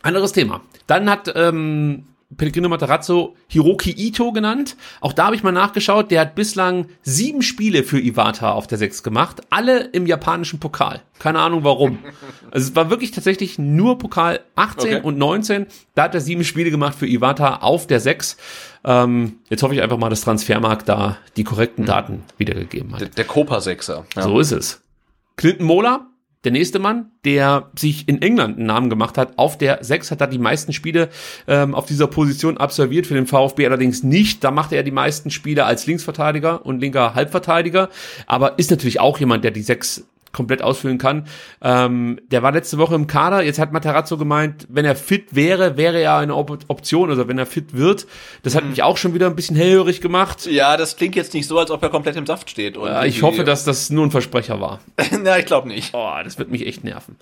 anderes Thema. Dann hat ähm, Pellegrino Matarazzo Hiroki Ito genannt. Auch da habe ich mal nachgeschaut. Der hat bislang sieben Spiele für Iwata auf der Sechs gemacht. Alle im japanischen Pokal. Keine Ahnung warum. Also es war wirklich tatsächlich nur Pokal 18 okay. und 19. Da hat er sieben Spiele gemacht für Iwata auf der Sechs. Ähm, jetzt hoffe ich einfach mal, dass Transfermarkt da die korrekten Daten wiedergegeben hat. Der, der Copa Sechser. Ja. So ist es. Clinton Mola, der nächste Mann, der sich in England einen Namen gemacht hat, auf der 6 hat er die meisten Spiele ähm, auf dieser Position absolviert, für den VfB allerdings nicht. Da machte er die meisten Spiele als Linksverteidiger und linker Halbverteidiger, aber ist natürlich auch jemand, der die 6 komplett ausfüllen kann. Ähm, der war letzte Woche im Kader. Jetzt hat Matarazzo gemeint, wenn er fit wäre, wäre er eine Op Option. Also wenn er fit wird, das hat mich auch schon wieder ein bisschen hellhörig gemacht. Ja, das klingt jetzt nicht so, als ob er komplett im Saft steht. Ja, ich hoffe, dass das nur ein Versprecher war. Na, ich glaube nicht. Oh, das wird mich echt nerven.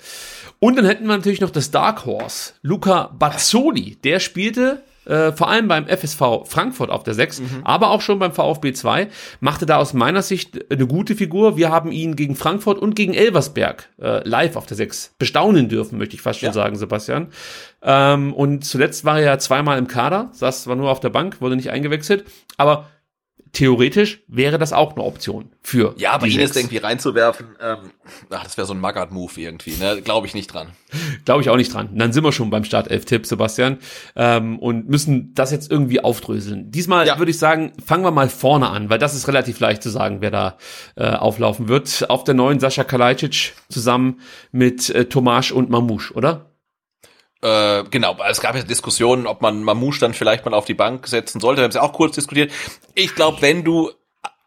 Und dann hätten wir natürlich noch das Dark Horse. Luca Bazzoli, der spielte äh, vor allem beim FSV Frankfurt auf der 6, aber auch schon beim VfB 2, machte da aus meiner Sicht eine gute Figur. Wir haben ihn gegen Frankfurt und gegen Elversberg äh, live auf der 6 bestaunen dürfen, möchte ich fast schon Ja. sagen, Sebastian. Ähm, und zuletzt war er ja zweimal im Kader, saß zwar nur auf der Bank, wurde nicht eingewechselt, aber theoretisch wäre das auch eine Option für Ja, aber ihn jetzt irgendwie reinzuwerfen, ähm, ach, das wäre so ein Magath-Move irgendwie, ne? Glaube ich nicht dran. Glaube ich auch nicht dran. Dann sind wir schon beim Startelf-Tipp, Sebastian, ähm, und müssen das jetzt irgendwie aufdröseln. Diesmal Ja. würde ich sagen, fangen wir mal vorne an, weil das ist relativ leicht zu sagen, wer da äh, auflaufen wird. Auf der neuen Sascha Kalajdzic zusammen mit äh, Tomasz und Mamouche, oder? Äh, genau, es gab ja Diskussionen, ob man Mamouche dann vielleicht mal auf die Bank setzen sollte. Wir haben es ja auch kurz diskutiert. Ich glaube, wenn du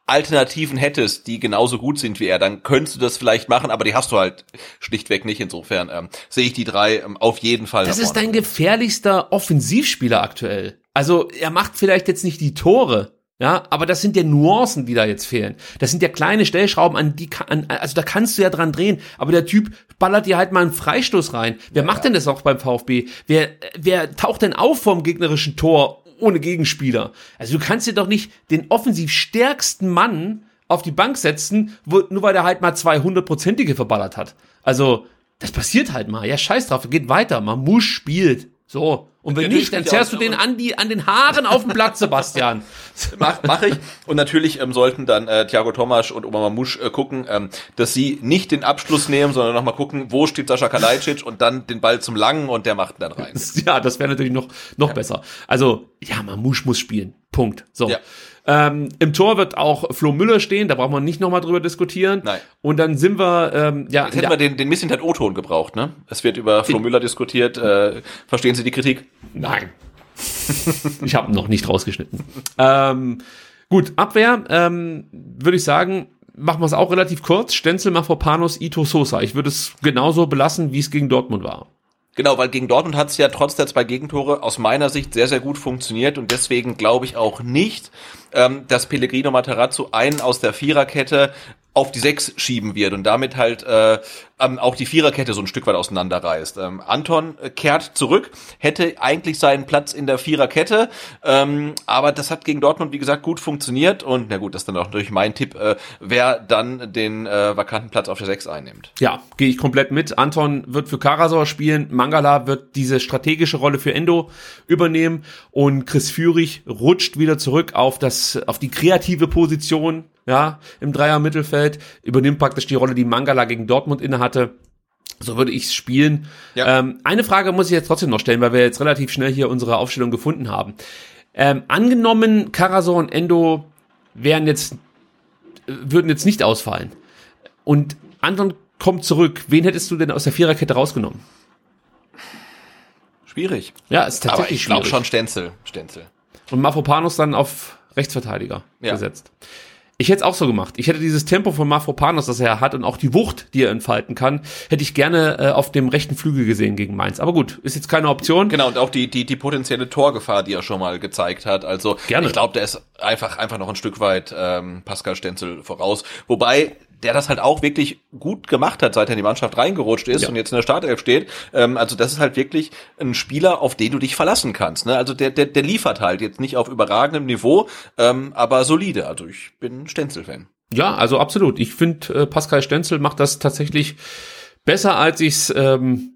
Alternativen hättest, die genauso gut sind wie er, dann könntest du das vielleicht machen, aber die hast du halt schlichtweg nicht. Insofern ähm, sehe ich die drei ähm, auf jeden Fall. Das da ist dein gefährlichster Offensivspieler aktuell. Also er macht vielleicht jetzt nicht die Tore, ja, aber das sind ja Nuancen, die da jetzt fehlen. Das sind ja kleine Stellschrauben, an die an, also da kannst du ja dran drehen. Aber der Typ ballert dir halt mal einen Freistoß rein. Wer macht denn das auch beim VfB? Wer, wer taucht denn auf vom gegnerischen Tor ohne Gegenspieler? Also du kannst dir doch nicht den offensiv stärksten Mann auf die Bank setzen, wo, nur weil er halt mal zwei hundertprozentige verballert hat. Also das passiert halt mal. Ja, scheiß drauf, geht weiter. Mamouche spielt. So. Und wenn Natürlich nicht, dann er zerrst du den an, die, an den Haaren auf dem Platz, Sebastian. Mach, mach ich. Und natürlich ähm, sollten dann äh, Thiago Tomasch und Oma Mamouche äh, gucken, ähm, dass sie nicht den Abschluss nehmen, sondern nochmal gucken, wo steht Sascha Kalajdzic und dann den Ball zum Langen und der macht ihn dann rein. Ja, das wäre natürlich noch, noch besser. Also, ja, Mamouche muss spielen. Punkt. So. Ja. Ähm, Im Tor wird auch Flo Müller stehen, da braucht man nicht nochmal drüber diskutieren. Nein. Und dann sind wir, ähm, ja, Jetzt hätten wir den, den Missintat O-Ton gebraucht, ne? Es wird über Flo Müller diskutiert. Äh, verstehen Sie die Kritik? Nein. ich habe noch nicht rausgeschnitten. Ähm, gut, Abwehr, ähm, würde ich sagen, machen wir es auch relativ kurz. Stenzel, Mafropanos, Ito Sosa. Ich würde es genauso belassen, wie es gegen Dortmund war. Genau, weil gegen Dortmund hat es ja trotz der zwei Gegentore aus meiner Sicht sehr, sehr gut funktioniert und deswegen glaube ich auch nicht, ähm, dass Pellegrino Matarazzo einen aus der Viererkette auf die Sechs schieben wird und damit halt äh, ähm, auch die Viererkette so ein Stück weit auseinanderreißt. Ähm, Anton äh, kehrt zurück, hätte eigentlich seinen Platz in der Viererkette, ähm, aber das hat gegen Dortmund, wie gesagt, gut funktioniert und na gut, das ist dann auch natürlich mein Tipp, äh, wer dann den äh, vakanten Platz auf der Sechs einnimmt. Ja, gehe ich komplett mit. Anton wird für Karasor spielen, Mangala wird diese strategische Rolle für Endo übernehmen und Chris Führig rutscht wieder zurück auf das auf die kreative Position, ja, im Dreier Mittelfeld, übernimmt praktisch die Rolle, die Mangala gegen Dortmund innehatte. So würde ich es spielen. Ja. Ähm, eine Frage muss ich jetzt trotzdem noch stellen, weil wir jetzt relativ schnell hier unsere Aufstellung gefunden haben. Ähm, angenommen, Karasor und Endo wären jetzt, äh, würden jetzt nicht ausfallen. Und Anton kommt zurück. Wen hättest du denn aus der Viererkette rausgenommen? Schwierig. Ja, ist Aber tatsächlich ich glaube schwierig. schon Stenzel. Stenzel. Und Mafropanos dann auf Rechtsverteidiger Ja. gesetzt. Ich hätte es auch so gemacht. Ich hätte dieses Tempo von Mafropanos, das er hat, und auch die Wucht, die er entfalten kann, hätte ich gerne äh, auf dem rechten Flügel gesehen gegen Mainz. Aber gut, ist jetzt keine Option. Genau, und auch die, die, die potenzielle Torgefahr, die er schon mal gezeigt hat. Also Gerne. ich glaube, der ist einfach, einfach noch ein Stück weit ähm, Pascal Stenzel voraus. Wobei der das halt auch wirklich gut gemacht hat, seit er in die Mannschaft reingerutscht ist Ja. und jetzt in der Startelf steht. Ähm, also das ist halt wirklich ein Spieler, auf den du dich verlassen kannst. Ne? Also der, der, der liefert halt jetzt nicht auf überragendem Niveau, ähm, aber solide. Also ich bin Stenzel-Fan. Ja, also absolut. Ich finde, äh, Pascal Stenzel macht das tatsächlich besser, als ich es ähm,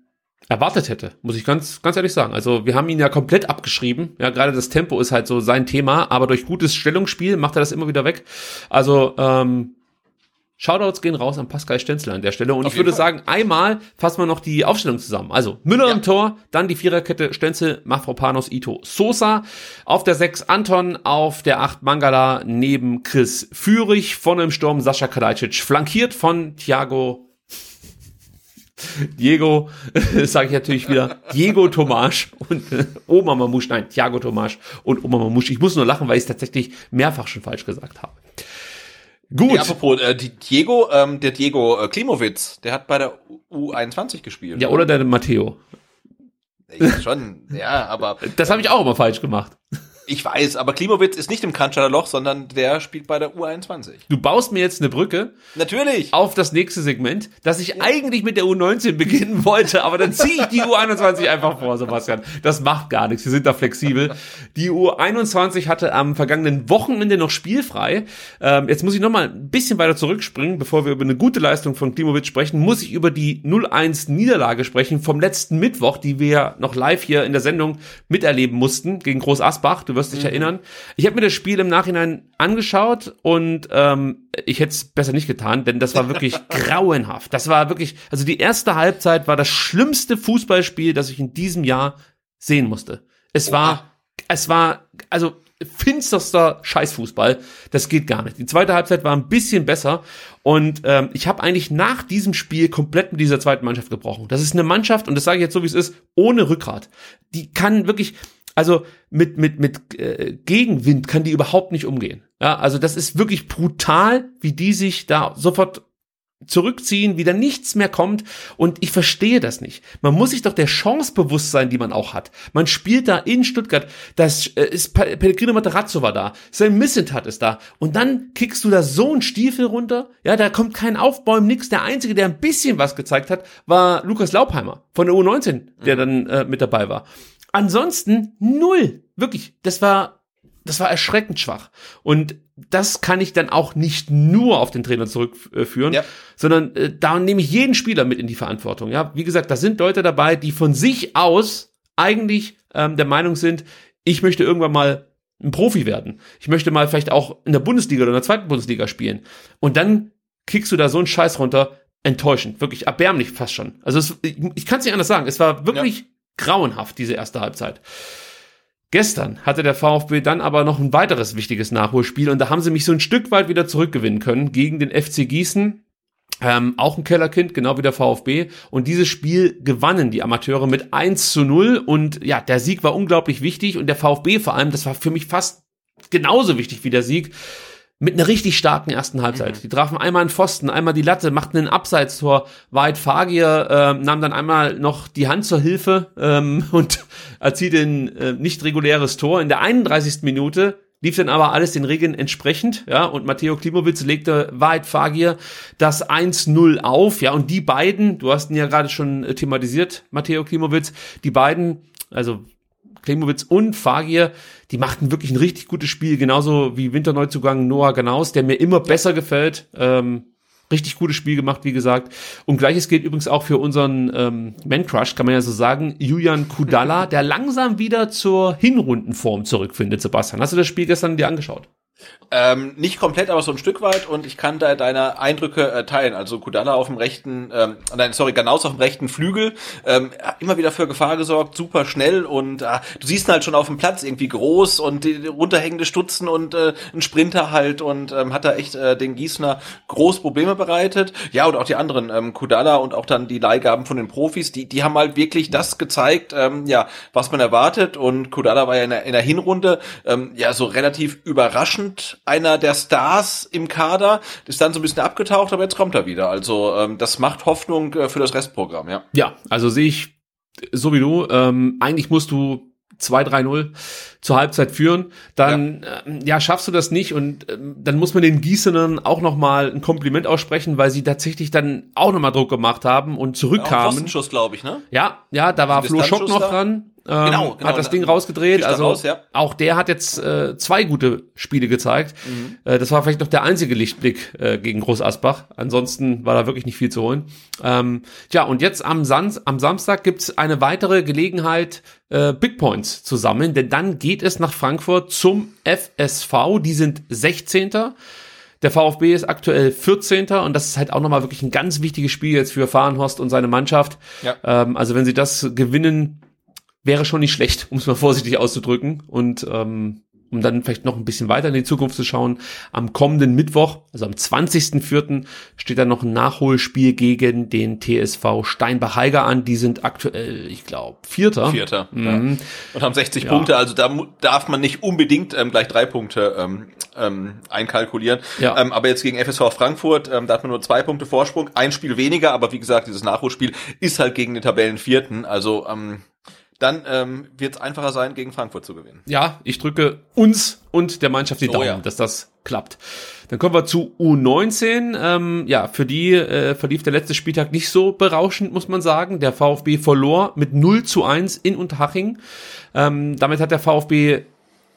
erwartet hätte, muss ich ganz, ganz ehrlich sagen. Also wir haben ihn ja komplett abgeschrieben. Ja, gerade das Tempo ist halt so sein Thema, aber durch gutes Stellungsspiel macht er das immer wieder weg. Also ähm, Shoutouts gehen raus an Pascal Stenzel an der Stelle. Und Auf ich würde Fall. sagen, einmal fassen wir noch die Aufstellung zusammen. Also Müller Ja. im Tor, dann die Viererkette Stenzel, Mafropanos, Ito, Sosa. Auf der 6 Anton, auf der 8 Mangala, neben Chris Führig, vorne im Sturm Sascha Kalajdzic, flankiert von Thiago Diego, sage ich natürlich wieder, Diego Tomasch und äh, Oma Mamouche, nein, Thiago Tomasch und Oma Mamouche. Ich muss nur lachen, weil ich es tatsächlich mehrfach schon falsch gesagt habe. Gut. Ja, apropos, äh, die Diego, ähm, der Diego äh, Klimowitz, der hat bei der U21 gespielt. Ja, oder der Matteo. Ja, schon, ja, aber Das habe ich auch immer falsch gemacht. Ich weiß, aber Klimowitz ist nicht im Cannstatter Loch, sondern der spielt bei der U21. Du baust mir jetzt eine Brücke Natürlich. auf das nächste Segment, das ich eigentlich mit der U19 beginnen wollte, aber dann ziehe ich die U21 einfach vor, Sebastian. Das macht gar nichts, wir sind da flexibel. Die U21 hatte am vergangenen Wochenende noch spielfrei. Ähm, jetzt muss ich noch mal ein bisschen weiter zurückspringen, bevor wir über eine gute Leistung von Klimowitz sprechen, muss ich über die 0-1 Niederlage sprechen vom letzten Mittwoch, die wir ja noch live hier in der Sendung miterleben mussten gegen Groß Asbach. Du wirst dich erinnern. Ich habe mir das Spiel im Nachhinein angeschaut und ähm, ich hätte es besser nicht getan, denn das war wirklich grauenhaft. Das war wirklich, also die erste Halbzeit war das schlimmste Fußballspiel, das ich in diesem Jahr sehen musste. Es war, es war, also finsterster Scheißfußball. Das geht gar nicht. Die zweite Halbzeit war ein bisschen besser und ähm, ich habe eigentlich nach diesem Spiel komplett mit dieser zweiten Mannschaft gebrochen. Das ist eine Mannschaft und das sage ich jetzt so wie es ist, ohne Rückgrat. Die kann wirklich also mit mit mit äh, Gegenwind kann die überhaupt nicht umgehen. Ja, also das ist wirklich brutal, wie die sich da sofort zurückziehen, wieder nichts mehr kommt und ich verstehe das nicht. Man muss sich doch der Chance bewusst sein, die man auch hat. Man spielt da in Stuttgart, das äh, ist Pe- Pellegrino Materazzo war da, sein Missentat ist da und dann kickst du da so einen Stiefel runter, ja, da kommt kein Aufbäumen, nix. Der einzige, der ein bisschen was gezeigt hat, war Lukas Laupheimer von der U19, der dann äh, mit dabei war. Ansonsten null, wirklich. Das war das war erschreckend schwach. Und das kann ich dann auch nicht nur auf den Trainer zurückführen, Ja. sondern äh, da nehme ich jeden Spieler mit in die Verantwortung. Ja, wie gesagt, da sind Leute dabei, die von sich aus eigentlich ähm, der Meinung sind, ich möchte irgendwann mal ein Profi werden. Ich möchte mal vielleicht auch in der Bundesliga oder in der zweiten Bundesliga spielen. Und dann kriegst du da so einen Scheiß runter. Enttäuschend, wirklich erbärmlich fast schon. Also es, ich, ich kann es nicht anders sagen. Es war wirklich grauenhaft, diese erste Halbzeit. Gestern hatte der VfB dann aber noch ein weiteres wichtiges Nachholspiel und da haben sie mich so ein Stück weit wieder zurückgewinnen können gegen den FC Gießen. Ähm, auch ein Kellerkind, genau wie der VfB. Und dieses Spiel gewannen die Amateure mit 1 zu 0. Und ja, der Sieg war unglaublich wichtig. Und der VfB vor allem, das war für mich fast genauso wichtig wie der Sieg, mit einer richtig starken ersten Halbzeit. Die trafen einmal einen Pfosten, einmal die Latte, machten ein Abseitstor. Weit Fagier äh, nahm dann einmal noch die Hand zur Hilfe ähm, und erzielte ein äh, nicht reguläres Tor. In der 31. Minute lief dann aber alles den Regeln entsprechend, ja, und Matteo Klimowitz legte Wahrheit Fagier das 1-0 auf, ja, und die beiden, du hast ihn ja gerade schon äh, thematisiert, Matteo Klimowitz, die beiden, also Klimowitz und Fagier, die machten wirklich ein richtig gutes Spiel, genauso wie Winterneuzugang Noah Ganaus, der mir immer besser gefällt. Ähm, richtig gutes Spiel gemacht, wie gesagt. Und gleiches gilt übrigens auch für unseren ähm, Man Crush, kann man ja so sagen, Julian Kudala, der langsam wieder zur Hinrundenform zurückfindet, Sebastian. Hast du das Spiel gestern dir angeschaut? Ähm, nicht komplett, aber so ein Stück weit. Und ich kann da deine Eindrücke äh, teilen. Also Kudala auf dem rechten, ähm, nein, sorry, Ganaus auf dem rechten Flügel, ähm, immer wieder für Gefahr gesorgt, super schnell. Und äh, du siehst ihn halt schon auf dem Platz irgendwie groß und die, die runterhängende Stutzen und äh, ein Sprinter halt. Und ähm, hat da echt äh, den Gießner groß Probleme bereitet. Ja, und auch die anderen, ähm, Kudala und auch dann die Leihgaben von den Profis, die, die haben halt wirklich das gezeigt, ähm, ja, was man erwartet. Und Kudala war ja in der, in der Hinrunde ähm, ja so relativ überraschend einer der Stars im Kader, ist dann so ein bisschen abgetaucht, aber jetzt kommt er wieder. Also ähm, das macht Hoffnung äh, für das Restprogramm, ja. Ja, also sehe ich so wie du. Ähm, eigentlich musst du 2-3-0 zur Halbzeit führen, dann ja. Ähm, ja schaffst du das nicht und ähm, dann muss man den Gießenern auch noch mal ein Kompliment aussprechen, weil sie tatsächlich dann auch noch mal Druck gemacht haben und zurückkamen. Ja, glaube ich, ne? Ja, ja, da war Flo Schock noch da? dran. Ähm, genau, genau, hat das Ding rausgedreht. Also raus, ja. auch der hat jetzt äh, zwei gute Spiele gezeigt. Mhm. Äh, das war vielleicht noch der einzige Lichtblick äh, gegen Groß Asbach. Ansonsten war da wirklich nicht viel zu holen. Ähm, ja, und jetzt am, San am Samstag gibt's eine weitere Gelegenheit, äh, Big Points zu sammeln, denn dann geht es nach Frankfurt zum FSV. Die sind 16. Der VfB ist aktuell 14. und das ist halt auch nochmal wirklich ein ganz wichtiges Spiel jetzt für Fahrenhorst und seine Mannschaft. Ja. Ähm, also wenn sie das gewinnen, wäre schon nicht schlecht, um es mal vorsichtig auszudrücken. Und ähm, um dann vielleicht noch ein bisschen weiter in die Zukunft zu schauen, am kommenden Mittwoch, also am 20.04., steht dann noch ein Nachholspiel gegen den TSV Steinbach-Heiger an. Die sind aktuell, ich glaube, Vierter. Vierter. Mhm. Ja. Und haben 60 Ja. Punkte, also da darf man nicht unbedingt ähm, gleich drei Punkte ähm, ähm, einkalkulieren. Ja. Ähm, aber jetzt gegen FSV Frankfurt, ähm, da hat man nur zwei Punkte Vorsprung, ein Spiel weniger, aber wie gesagt, dieses Nachholspiel ist halt gegen den Tabellenvierten. Also ähm, dann ähm, wird es einfacher sein, gegen Frankfurt zu gewinnen. Ja, ich drücke uns und der Mannschaft die Oh Daumen, ja. dass das klappt. Dann kommen wir zu U19. Ähm, ja, für die äh, verlief der letzte Spieltag nicht so berauschend, muss man sagen. Der VfB verlor mit 0 zu 1 in Unterhaching. Ähm, damit hat der VfB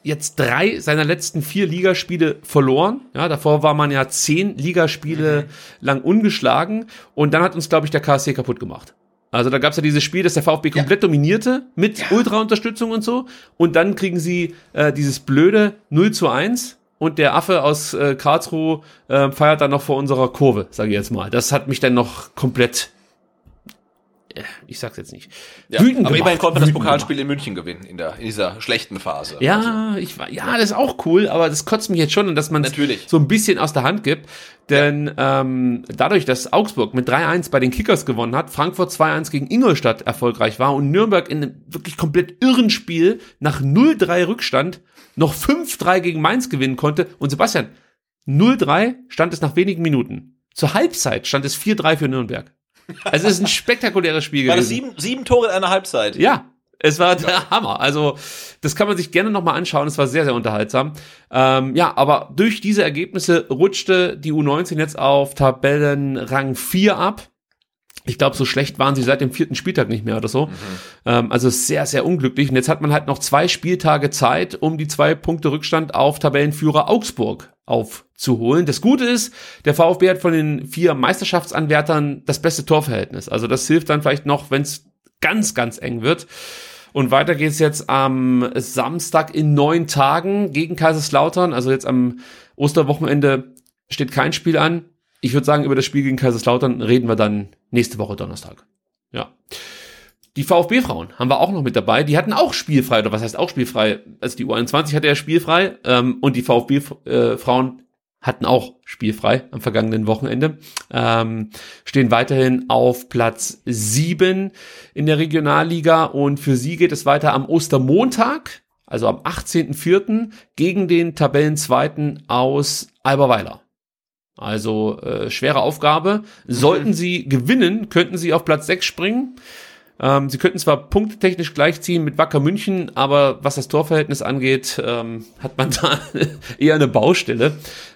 jetzt drei seiner letzten vier Ligaspiele verloren. Ja, davor war man ja zehn Ligaspiele lang ungeschlagen. Und dann hat uns, glaube ich, der KSC kaputt gemacht. Also da gab es ja dieses Spiel, das der VfB komplett dominierte mit Ultra-Unterstützung und so. Und dann kriegen sie äh, dieses blöde 0 zu 1 und der Affe aus äh, Karlsruhe äh, feiert dann noch vor unserer Kurve, sage ich jetzt mal. Das hat mich dann noch komplett, ich sag's jetzt nicht, Ja. wütend aber gemacht. immerhin konnte man das Pokalspiel in München gewinnen, in, der, in dieser schlechten Phase. Also, ja, ich war, ja, das ist auch cool, aber das kotzt mich jetzt schon, und dass man so ein bisschen aus der Hand gibt. Denn ähm, dadurch, dass Augsburg mit 3-1 bei den Kickers gewonnen hat, Frankfurt 2-1 gegen Ingolstadt erfolgreich war und Nürnberg in einem wirklich komplett irren Spiel nach 0-3 Rückstand noch 5-3 gegen Mainz gewinnen konnte. Und Sebastian, 0-3 stand es nach wenigen Minuten. Zur Halbzeit stand es 4-3 für Nürnberg. Also es ist ein spektakuläres Spiel War das gewesen. sieben, sieben Tore in einer Halbzeit? Ja, es war der Hammer. Also das kann man sich gerne nochmal anschauen. Es war sehr, sehr unterhaltsam. Ähm, ja, aber durch diese Ergebnisse rutschte die U19 jetzt auf Tabellenrang 4 ab. Ich glaube, so schlecht waren sie seit dem vierten Spieltag nicht mehr oder so. Ähm, also sehr, sehr unglücklich. Und jetzt hat man halt noch zwei Spieltage Zeit, um die zwei Punkte Rückstand auf Tabellenführer Augsburg aufzuholen. Das Gute ist, der VfB hat von den vier Meisterschaftsanwärtern das beste Torverhältnis. Also das hilft dann vielleicht noch, wenn es ganz, ganz eng wird. Und weiter geht's jetzt am Samstag in neun Tagen gegen Kaiserslautern. Also jetzt am Osterwochenende steht kein Spiel an. Ich würde sagen, über das Spiel gegen Kaiserslautern reden wir dann nächste Woche Donnerstag. Ja. Die VfB-Frauen haben wir auch noch mit dabei. Die hatten auch spielfrei, oder was heißt auch spielfrei? Also die U21 hatte ja spielfrei ähm, und die VfB-Frauen hatten auch spielfrei am vergangenen Wochenende. Ähm, stehen weiterhin auf Platz sieben in der Regionalliga und für sie geht es weiter am Ostermontag, also am 18.04. gegen den Tabellenzweiten aus Alberweiler. Also äh, schwere Aufgabe. Sollten sie gewinnen, könnten sie auf Platz 6 springen. Ähm, sie könnten zwar punktetechnisch gleichziehen mit Wacker München, aber was das Torverhältnis angeht, ähm, hat man da eher eine Baustelle.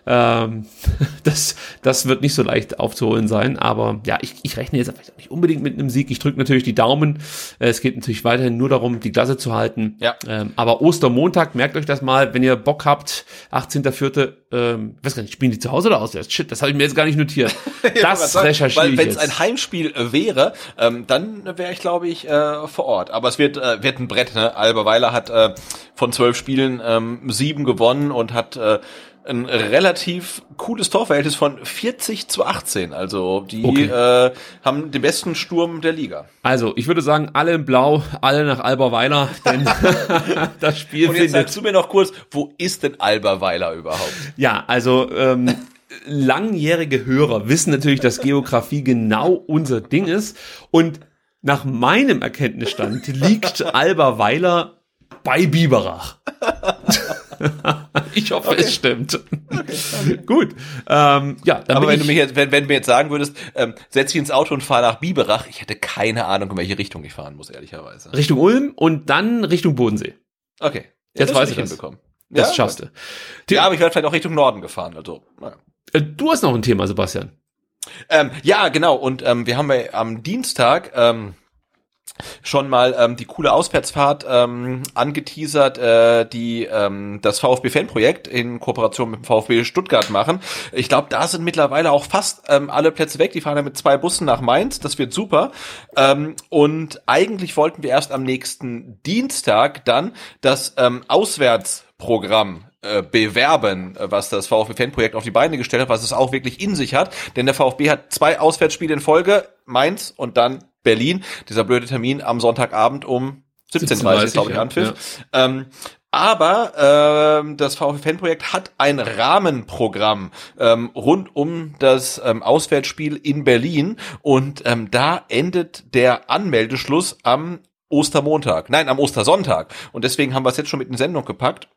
Ähm, das, das wird nicht so leicht aufzuholen sein, aber ja, ich, ich rechne jetzt vielleicht auch nicht unbedingt mit einem Sieg. Ich drücke natürlich die Daumen. Äh, es geht natürlich weiterhin nur darum, die Klasse zu halten. Ja. Ähm, aber Ostermontag, merkt euch das mal, wenn ihr Bock habt, 18.04., ähm, weiß gar nicht, spielen die zu Hause oder auswärts? Shit, das habe ich mir jetzt gar nicht notiert. Das recherchiere Weil ich wenn es ein Heimspiel äh, wäre, ähm, dann wäre ich, glaube ich, äh, vor Ort. Aber es wird, äh, wird ein Brett. Ne? Alberweiler hat äh, von zwölf Spielen ähm, sieben gewonnen und hat äh, ein relativ cooles Torverhältnis von 40 zu 18. Also die Okay. äh, haben den besten Sturm der Liga. Also, ich würde sagen, alle in Blau, alle nach Alberweiler, denn das Spiel Und jetzt findet. sagst du mir noch kurz, wo ist denn Alberweiler überhaupt? Ja, also ähm, langjährige Hörer wissen natürlich, dass Geografie genau unser Ding ist. Und nach meinem Erkenntnisstand liegt Alberweiler bei Biberach. ich hoffe, es stimmt. Gut. Ähm, ja, dann Aber wenn du, mir jetzt, wenn, wenn du mir jetzt sagen würdest, ähm, setz dich ins Auto und fahr nach Biberach, ich hätte keine Ahnung, in welche Richtung ich fahren muss, ehrlicherweise. Richtung Ulm und dann Richtung Bodensee. Okay. Jetzt das weiß ich das. hinbekommen. Das Ja, schaffst du. Ja, aber ich werde vielleicht auch Richtung Norden gefahren. Also, naja. Äh, Du hast noch ein Thema, Sebastian. Ähm, ja, genau. Und ähm, wir haben ja am Dienstag ähm, schon mal ähm, die coole Auswärtsfahrt ähm, angeteasert, äh, die ähm, das VfB-Fanprojekt in Kooperation mit dem VfB Stuttgart machen. Ich glaube, da sind mittlerweile auch fast ähm, alle Plätze weg. Die fahren ja mit zwei Bussen nach Mainz. Das wird super. Ähm, und eigentlich wollten wir erst am nächsten Dienstag dann das ähm, Auswärtsprogramm äh, bewerben, äh, was das VfB-Fanprojekt auf die Beine gestellt hat, was es auch wirklich in sich hat. Denn der VfB hat zwei Auswärtsspiele in Folge, Mainz und dann Berlin. Dieser blöde Termin am Sonntagabend um 17.30 17:30, glaube ich, ja, Anpfiff. Ähm, Aber ähm, das VfL-Fanprojekt hat ein Rahmenprogramm ähm, rund um das ähm, Auswärtsspiel in Berlin und ähm, da endet der Anmeldeschluss am Ostermontag, nein, am Ostersonntag. Und deswegen haben wir es jetzt schon mit in Sendung gepackt.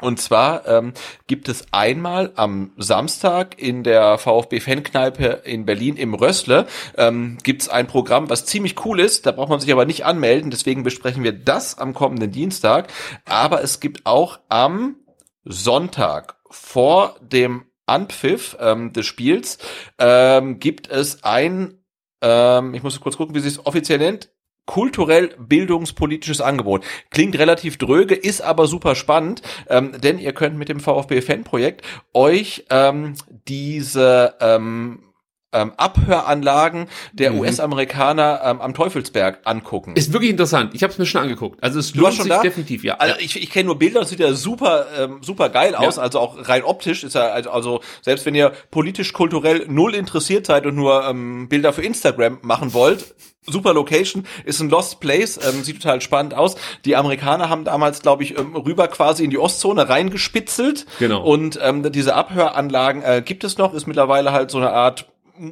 Und zwar ähm, gibt es einmal am Samstag in der VfB Fankneipe in Berlin im Rössle ähm, gibt es ein Programm, was ziemlich cool ist. Da braucht man sich aber nicht anmelden. Deswegen besprechen wir das am kommenden Dienstag. Aber es gibt auch am Sonntag vor dem Anpfiff ähm, des Spiels ähm, gibt es ein ähm, ich muss kurz gucken, wie sie es offiziell nennt, kulturell bildungspolitisches Angebot. Klingt relativ dröge, ist aber super spannend, ähm, denn ihr könnt mit dem VfB Fanprojekt euch ähm, diese ähm, ähm, Abhöranlagen der Mhm. US-Amerikaner ähm, am Teufelsberg angucken. Ist wirklich interessant. Ich habe es mir schon angeguckt. Also es lohnt schon sich da? definitiv, ja. Also ich, ich kenne nur Bilder, das sieht ja super, ähm, super geil aus, Ja. also auch rein optisch ist ja, also- also selbst wenn ihr politisch, kulturell null interessiert seid und nur ähm, Bilder für Instagram machen wollt, super Location, ist ein Lost Place, ähm, sieht total spannend aus. Die Amerikaner haben damals, glaube ich, ähm, rüber quasi in die Ostzone reingespitzelt. Genau. Und ähm, diese Abhöranlagen äh, gibt es noch, ist mittlerweile halt so eine Art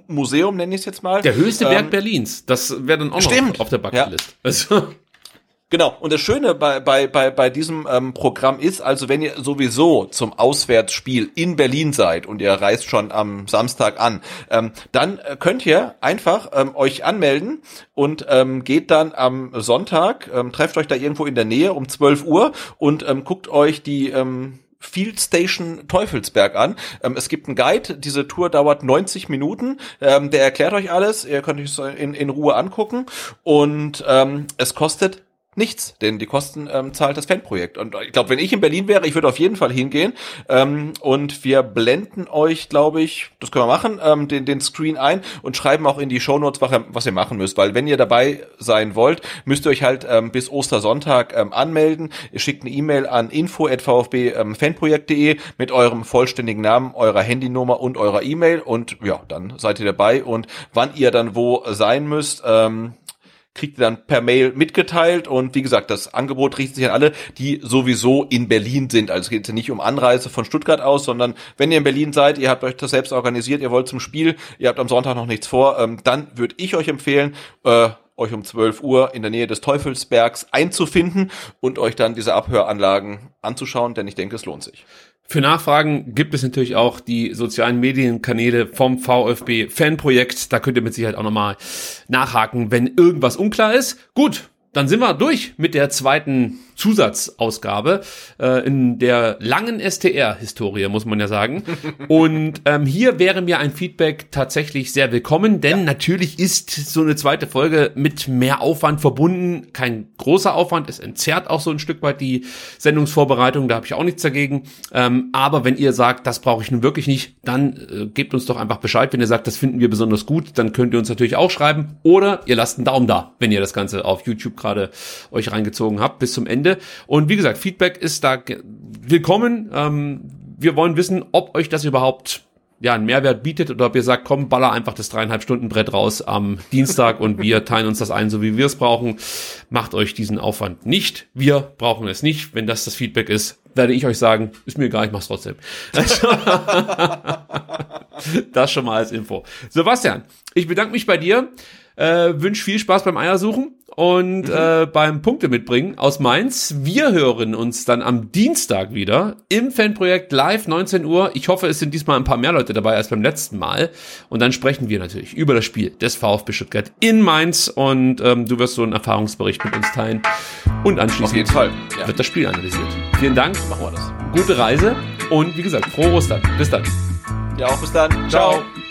Museum, nenne ich es jetzt mal. Der höchste Ähm, Berg Berlins. Das wäre dann auch stimmt. noch auf der Bucketlist. Also, Genau. Und das Schöne bei, bei, bei, bei diesem ähm, Programm ist, also wenn ihr sowieso zum Auswärtsspiel in Berlin seid und ihr reist schon am Samstag an, ähm, dann äh, könnt ihr einfach ähm, euch anmelden und ähm, geht dann am Sonntag, ähm, trefft euch da irgendwo in der Nähe um 12 Uhr und ähm, guckt euch die ähm, Field Station Teufelsberg an. Ähm, es gibt einen Guide, diese Tour dauert 90 Minuten, ähm, der erklärt euch alles, ihr könnt euch in, in Ruhe angucken. Und ähm, es kostet nichts, denn die Kosten ähm, zahlt das Fanprojekt. Und ich glaube, wenn ich in Berlin wäre, ich würde auf jeden Fall hingehen. Ähm, und wir blenden euch, glaube ich, das können wir machen, ähm, den, den Screen ein und schreiben auch in die Shownotes, was ihr, was ihr machen müsst. Weil wenn ihr dabei sein wollt, müsst ihr euch halt ähm, bis Ostersonntag ähm, anmelden. Ihr schickt eine E-Mail an info.vfb-fanprojekt.de mit eurem vollständigen Namen, eurer Handynummer und eurer E-Mail. Und ja, dann seid ihr dabei. Und wann ihr dann wo sein müsst, ähm, kriegt ihr dann per Mail mitgeteilt und wie gesagt, das Angebot richtet sich an alle, die sowieso in Berlin sind. Also es geht ja nicht um Anreise von Stuttgart aus, sondern wenn ihr in Berlin seid, ihr habt euch das selbst organisiert, ihr wollt zum Spiel, ihr habt am Sonntag noch nichts vor, ähm, dann würde ich euch empfehlen, äh, euch um 12 Uhr in der Nähe des Teufelsbergs einzufinden und euch dann diese Abhöranlagen anzuschauen, denn ich denke, es lohnt sich. Für Nachfragen gibt es natürlich auch die sozialen Medienkanäle vom VfB Fanprojekt. Da könnt ihr mit Sicherheit auch nochmal nachhaken, wenn irgendwas unklar ist. Gut, dann sind wir durch mit der zweiten Zusatzausgabe äh, in der langen STR-Historie, muss man ja sagen. Und ähm, hier wäre mir ein Feedback tatsächlich sehr willkommen, denn natürlich ist so eine zweite Folge mit mehr Aufwand verbunden. Kein großer Aufwand, es entzerrt auch so ein Stück weit die Sendungsvorbereitung, da habe ich auch nichts dagegen. Ähm, aber wenn ihr sagt, das brauche ich nun wirklich nicht, dann äh, gebt uns doch einfach Bescheid. Wenn ihr sagt, das finden wir besonders gut, dann könnt ihr uns natürlich auch schreiben. Oder ihr lasst einen Daumen da, wenn ihr das Ganze auf YouTube gerade euch reingezogen habt bis zum Ende. Und wie gesagt, Feedback ist da willkommen. Ähm, wir wollen wissen, ob euch das überhaupt ja, einen Mehrwert bietet oder ob ihr sagt, komm, baller einfach das dreieinhalb Stunden Brett raus am Dienstag und wir teilen uns das ein, so wie wir es brauchen. Macht euch diesen Aufwand nicht. Wir brauchen es nicht. Wenn das das Feedback ist, werde ich euch sagen, ist mir egal, ich mach's trotzdem. das schon mal als Info. Sebastian, ich bedanke mich bei dir, äh, wünsche viel Spaß beim Eiersuchen und äh, beim Punkte mitbringen aus Mainz. Wir hören uns dann am Dienstag wieder im Fanprojekt live 19 Uhr. Ich hoffe, es sind diesmal ein paar mehr Leute dabei als beim letzten Mal. Und dann sprechen wir natürlich über das Spiel des VfB Stuttgart in Mainz und ähm, du wirst so einen Erfahrungsbericht mit uns teilen. Und anschließend Fall, ja. wird das Spiel analysiert. Vielen Dank, Machen wir das. gute Reise und wie gesagt, frohe Ostern. Bis dann. Ja, auch bis dann. Ciao. Ciao.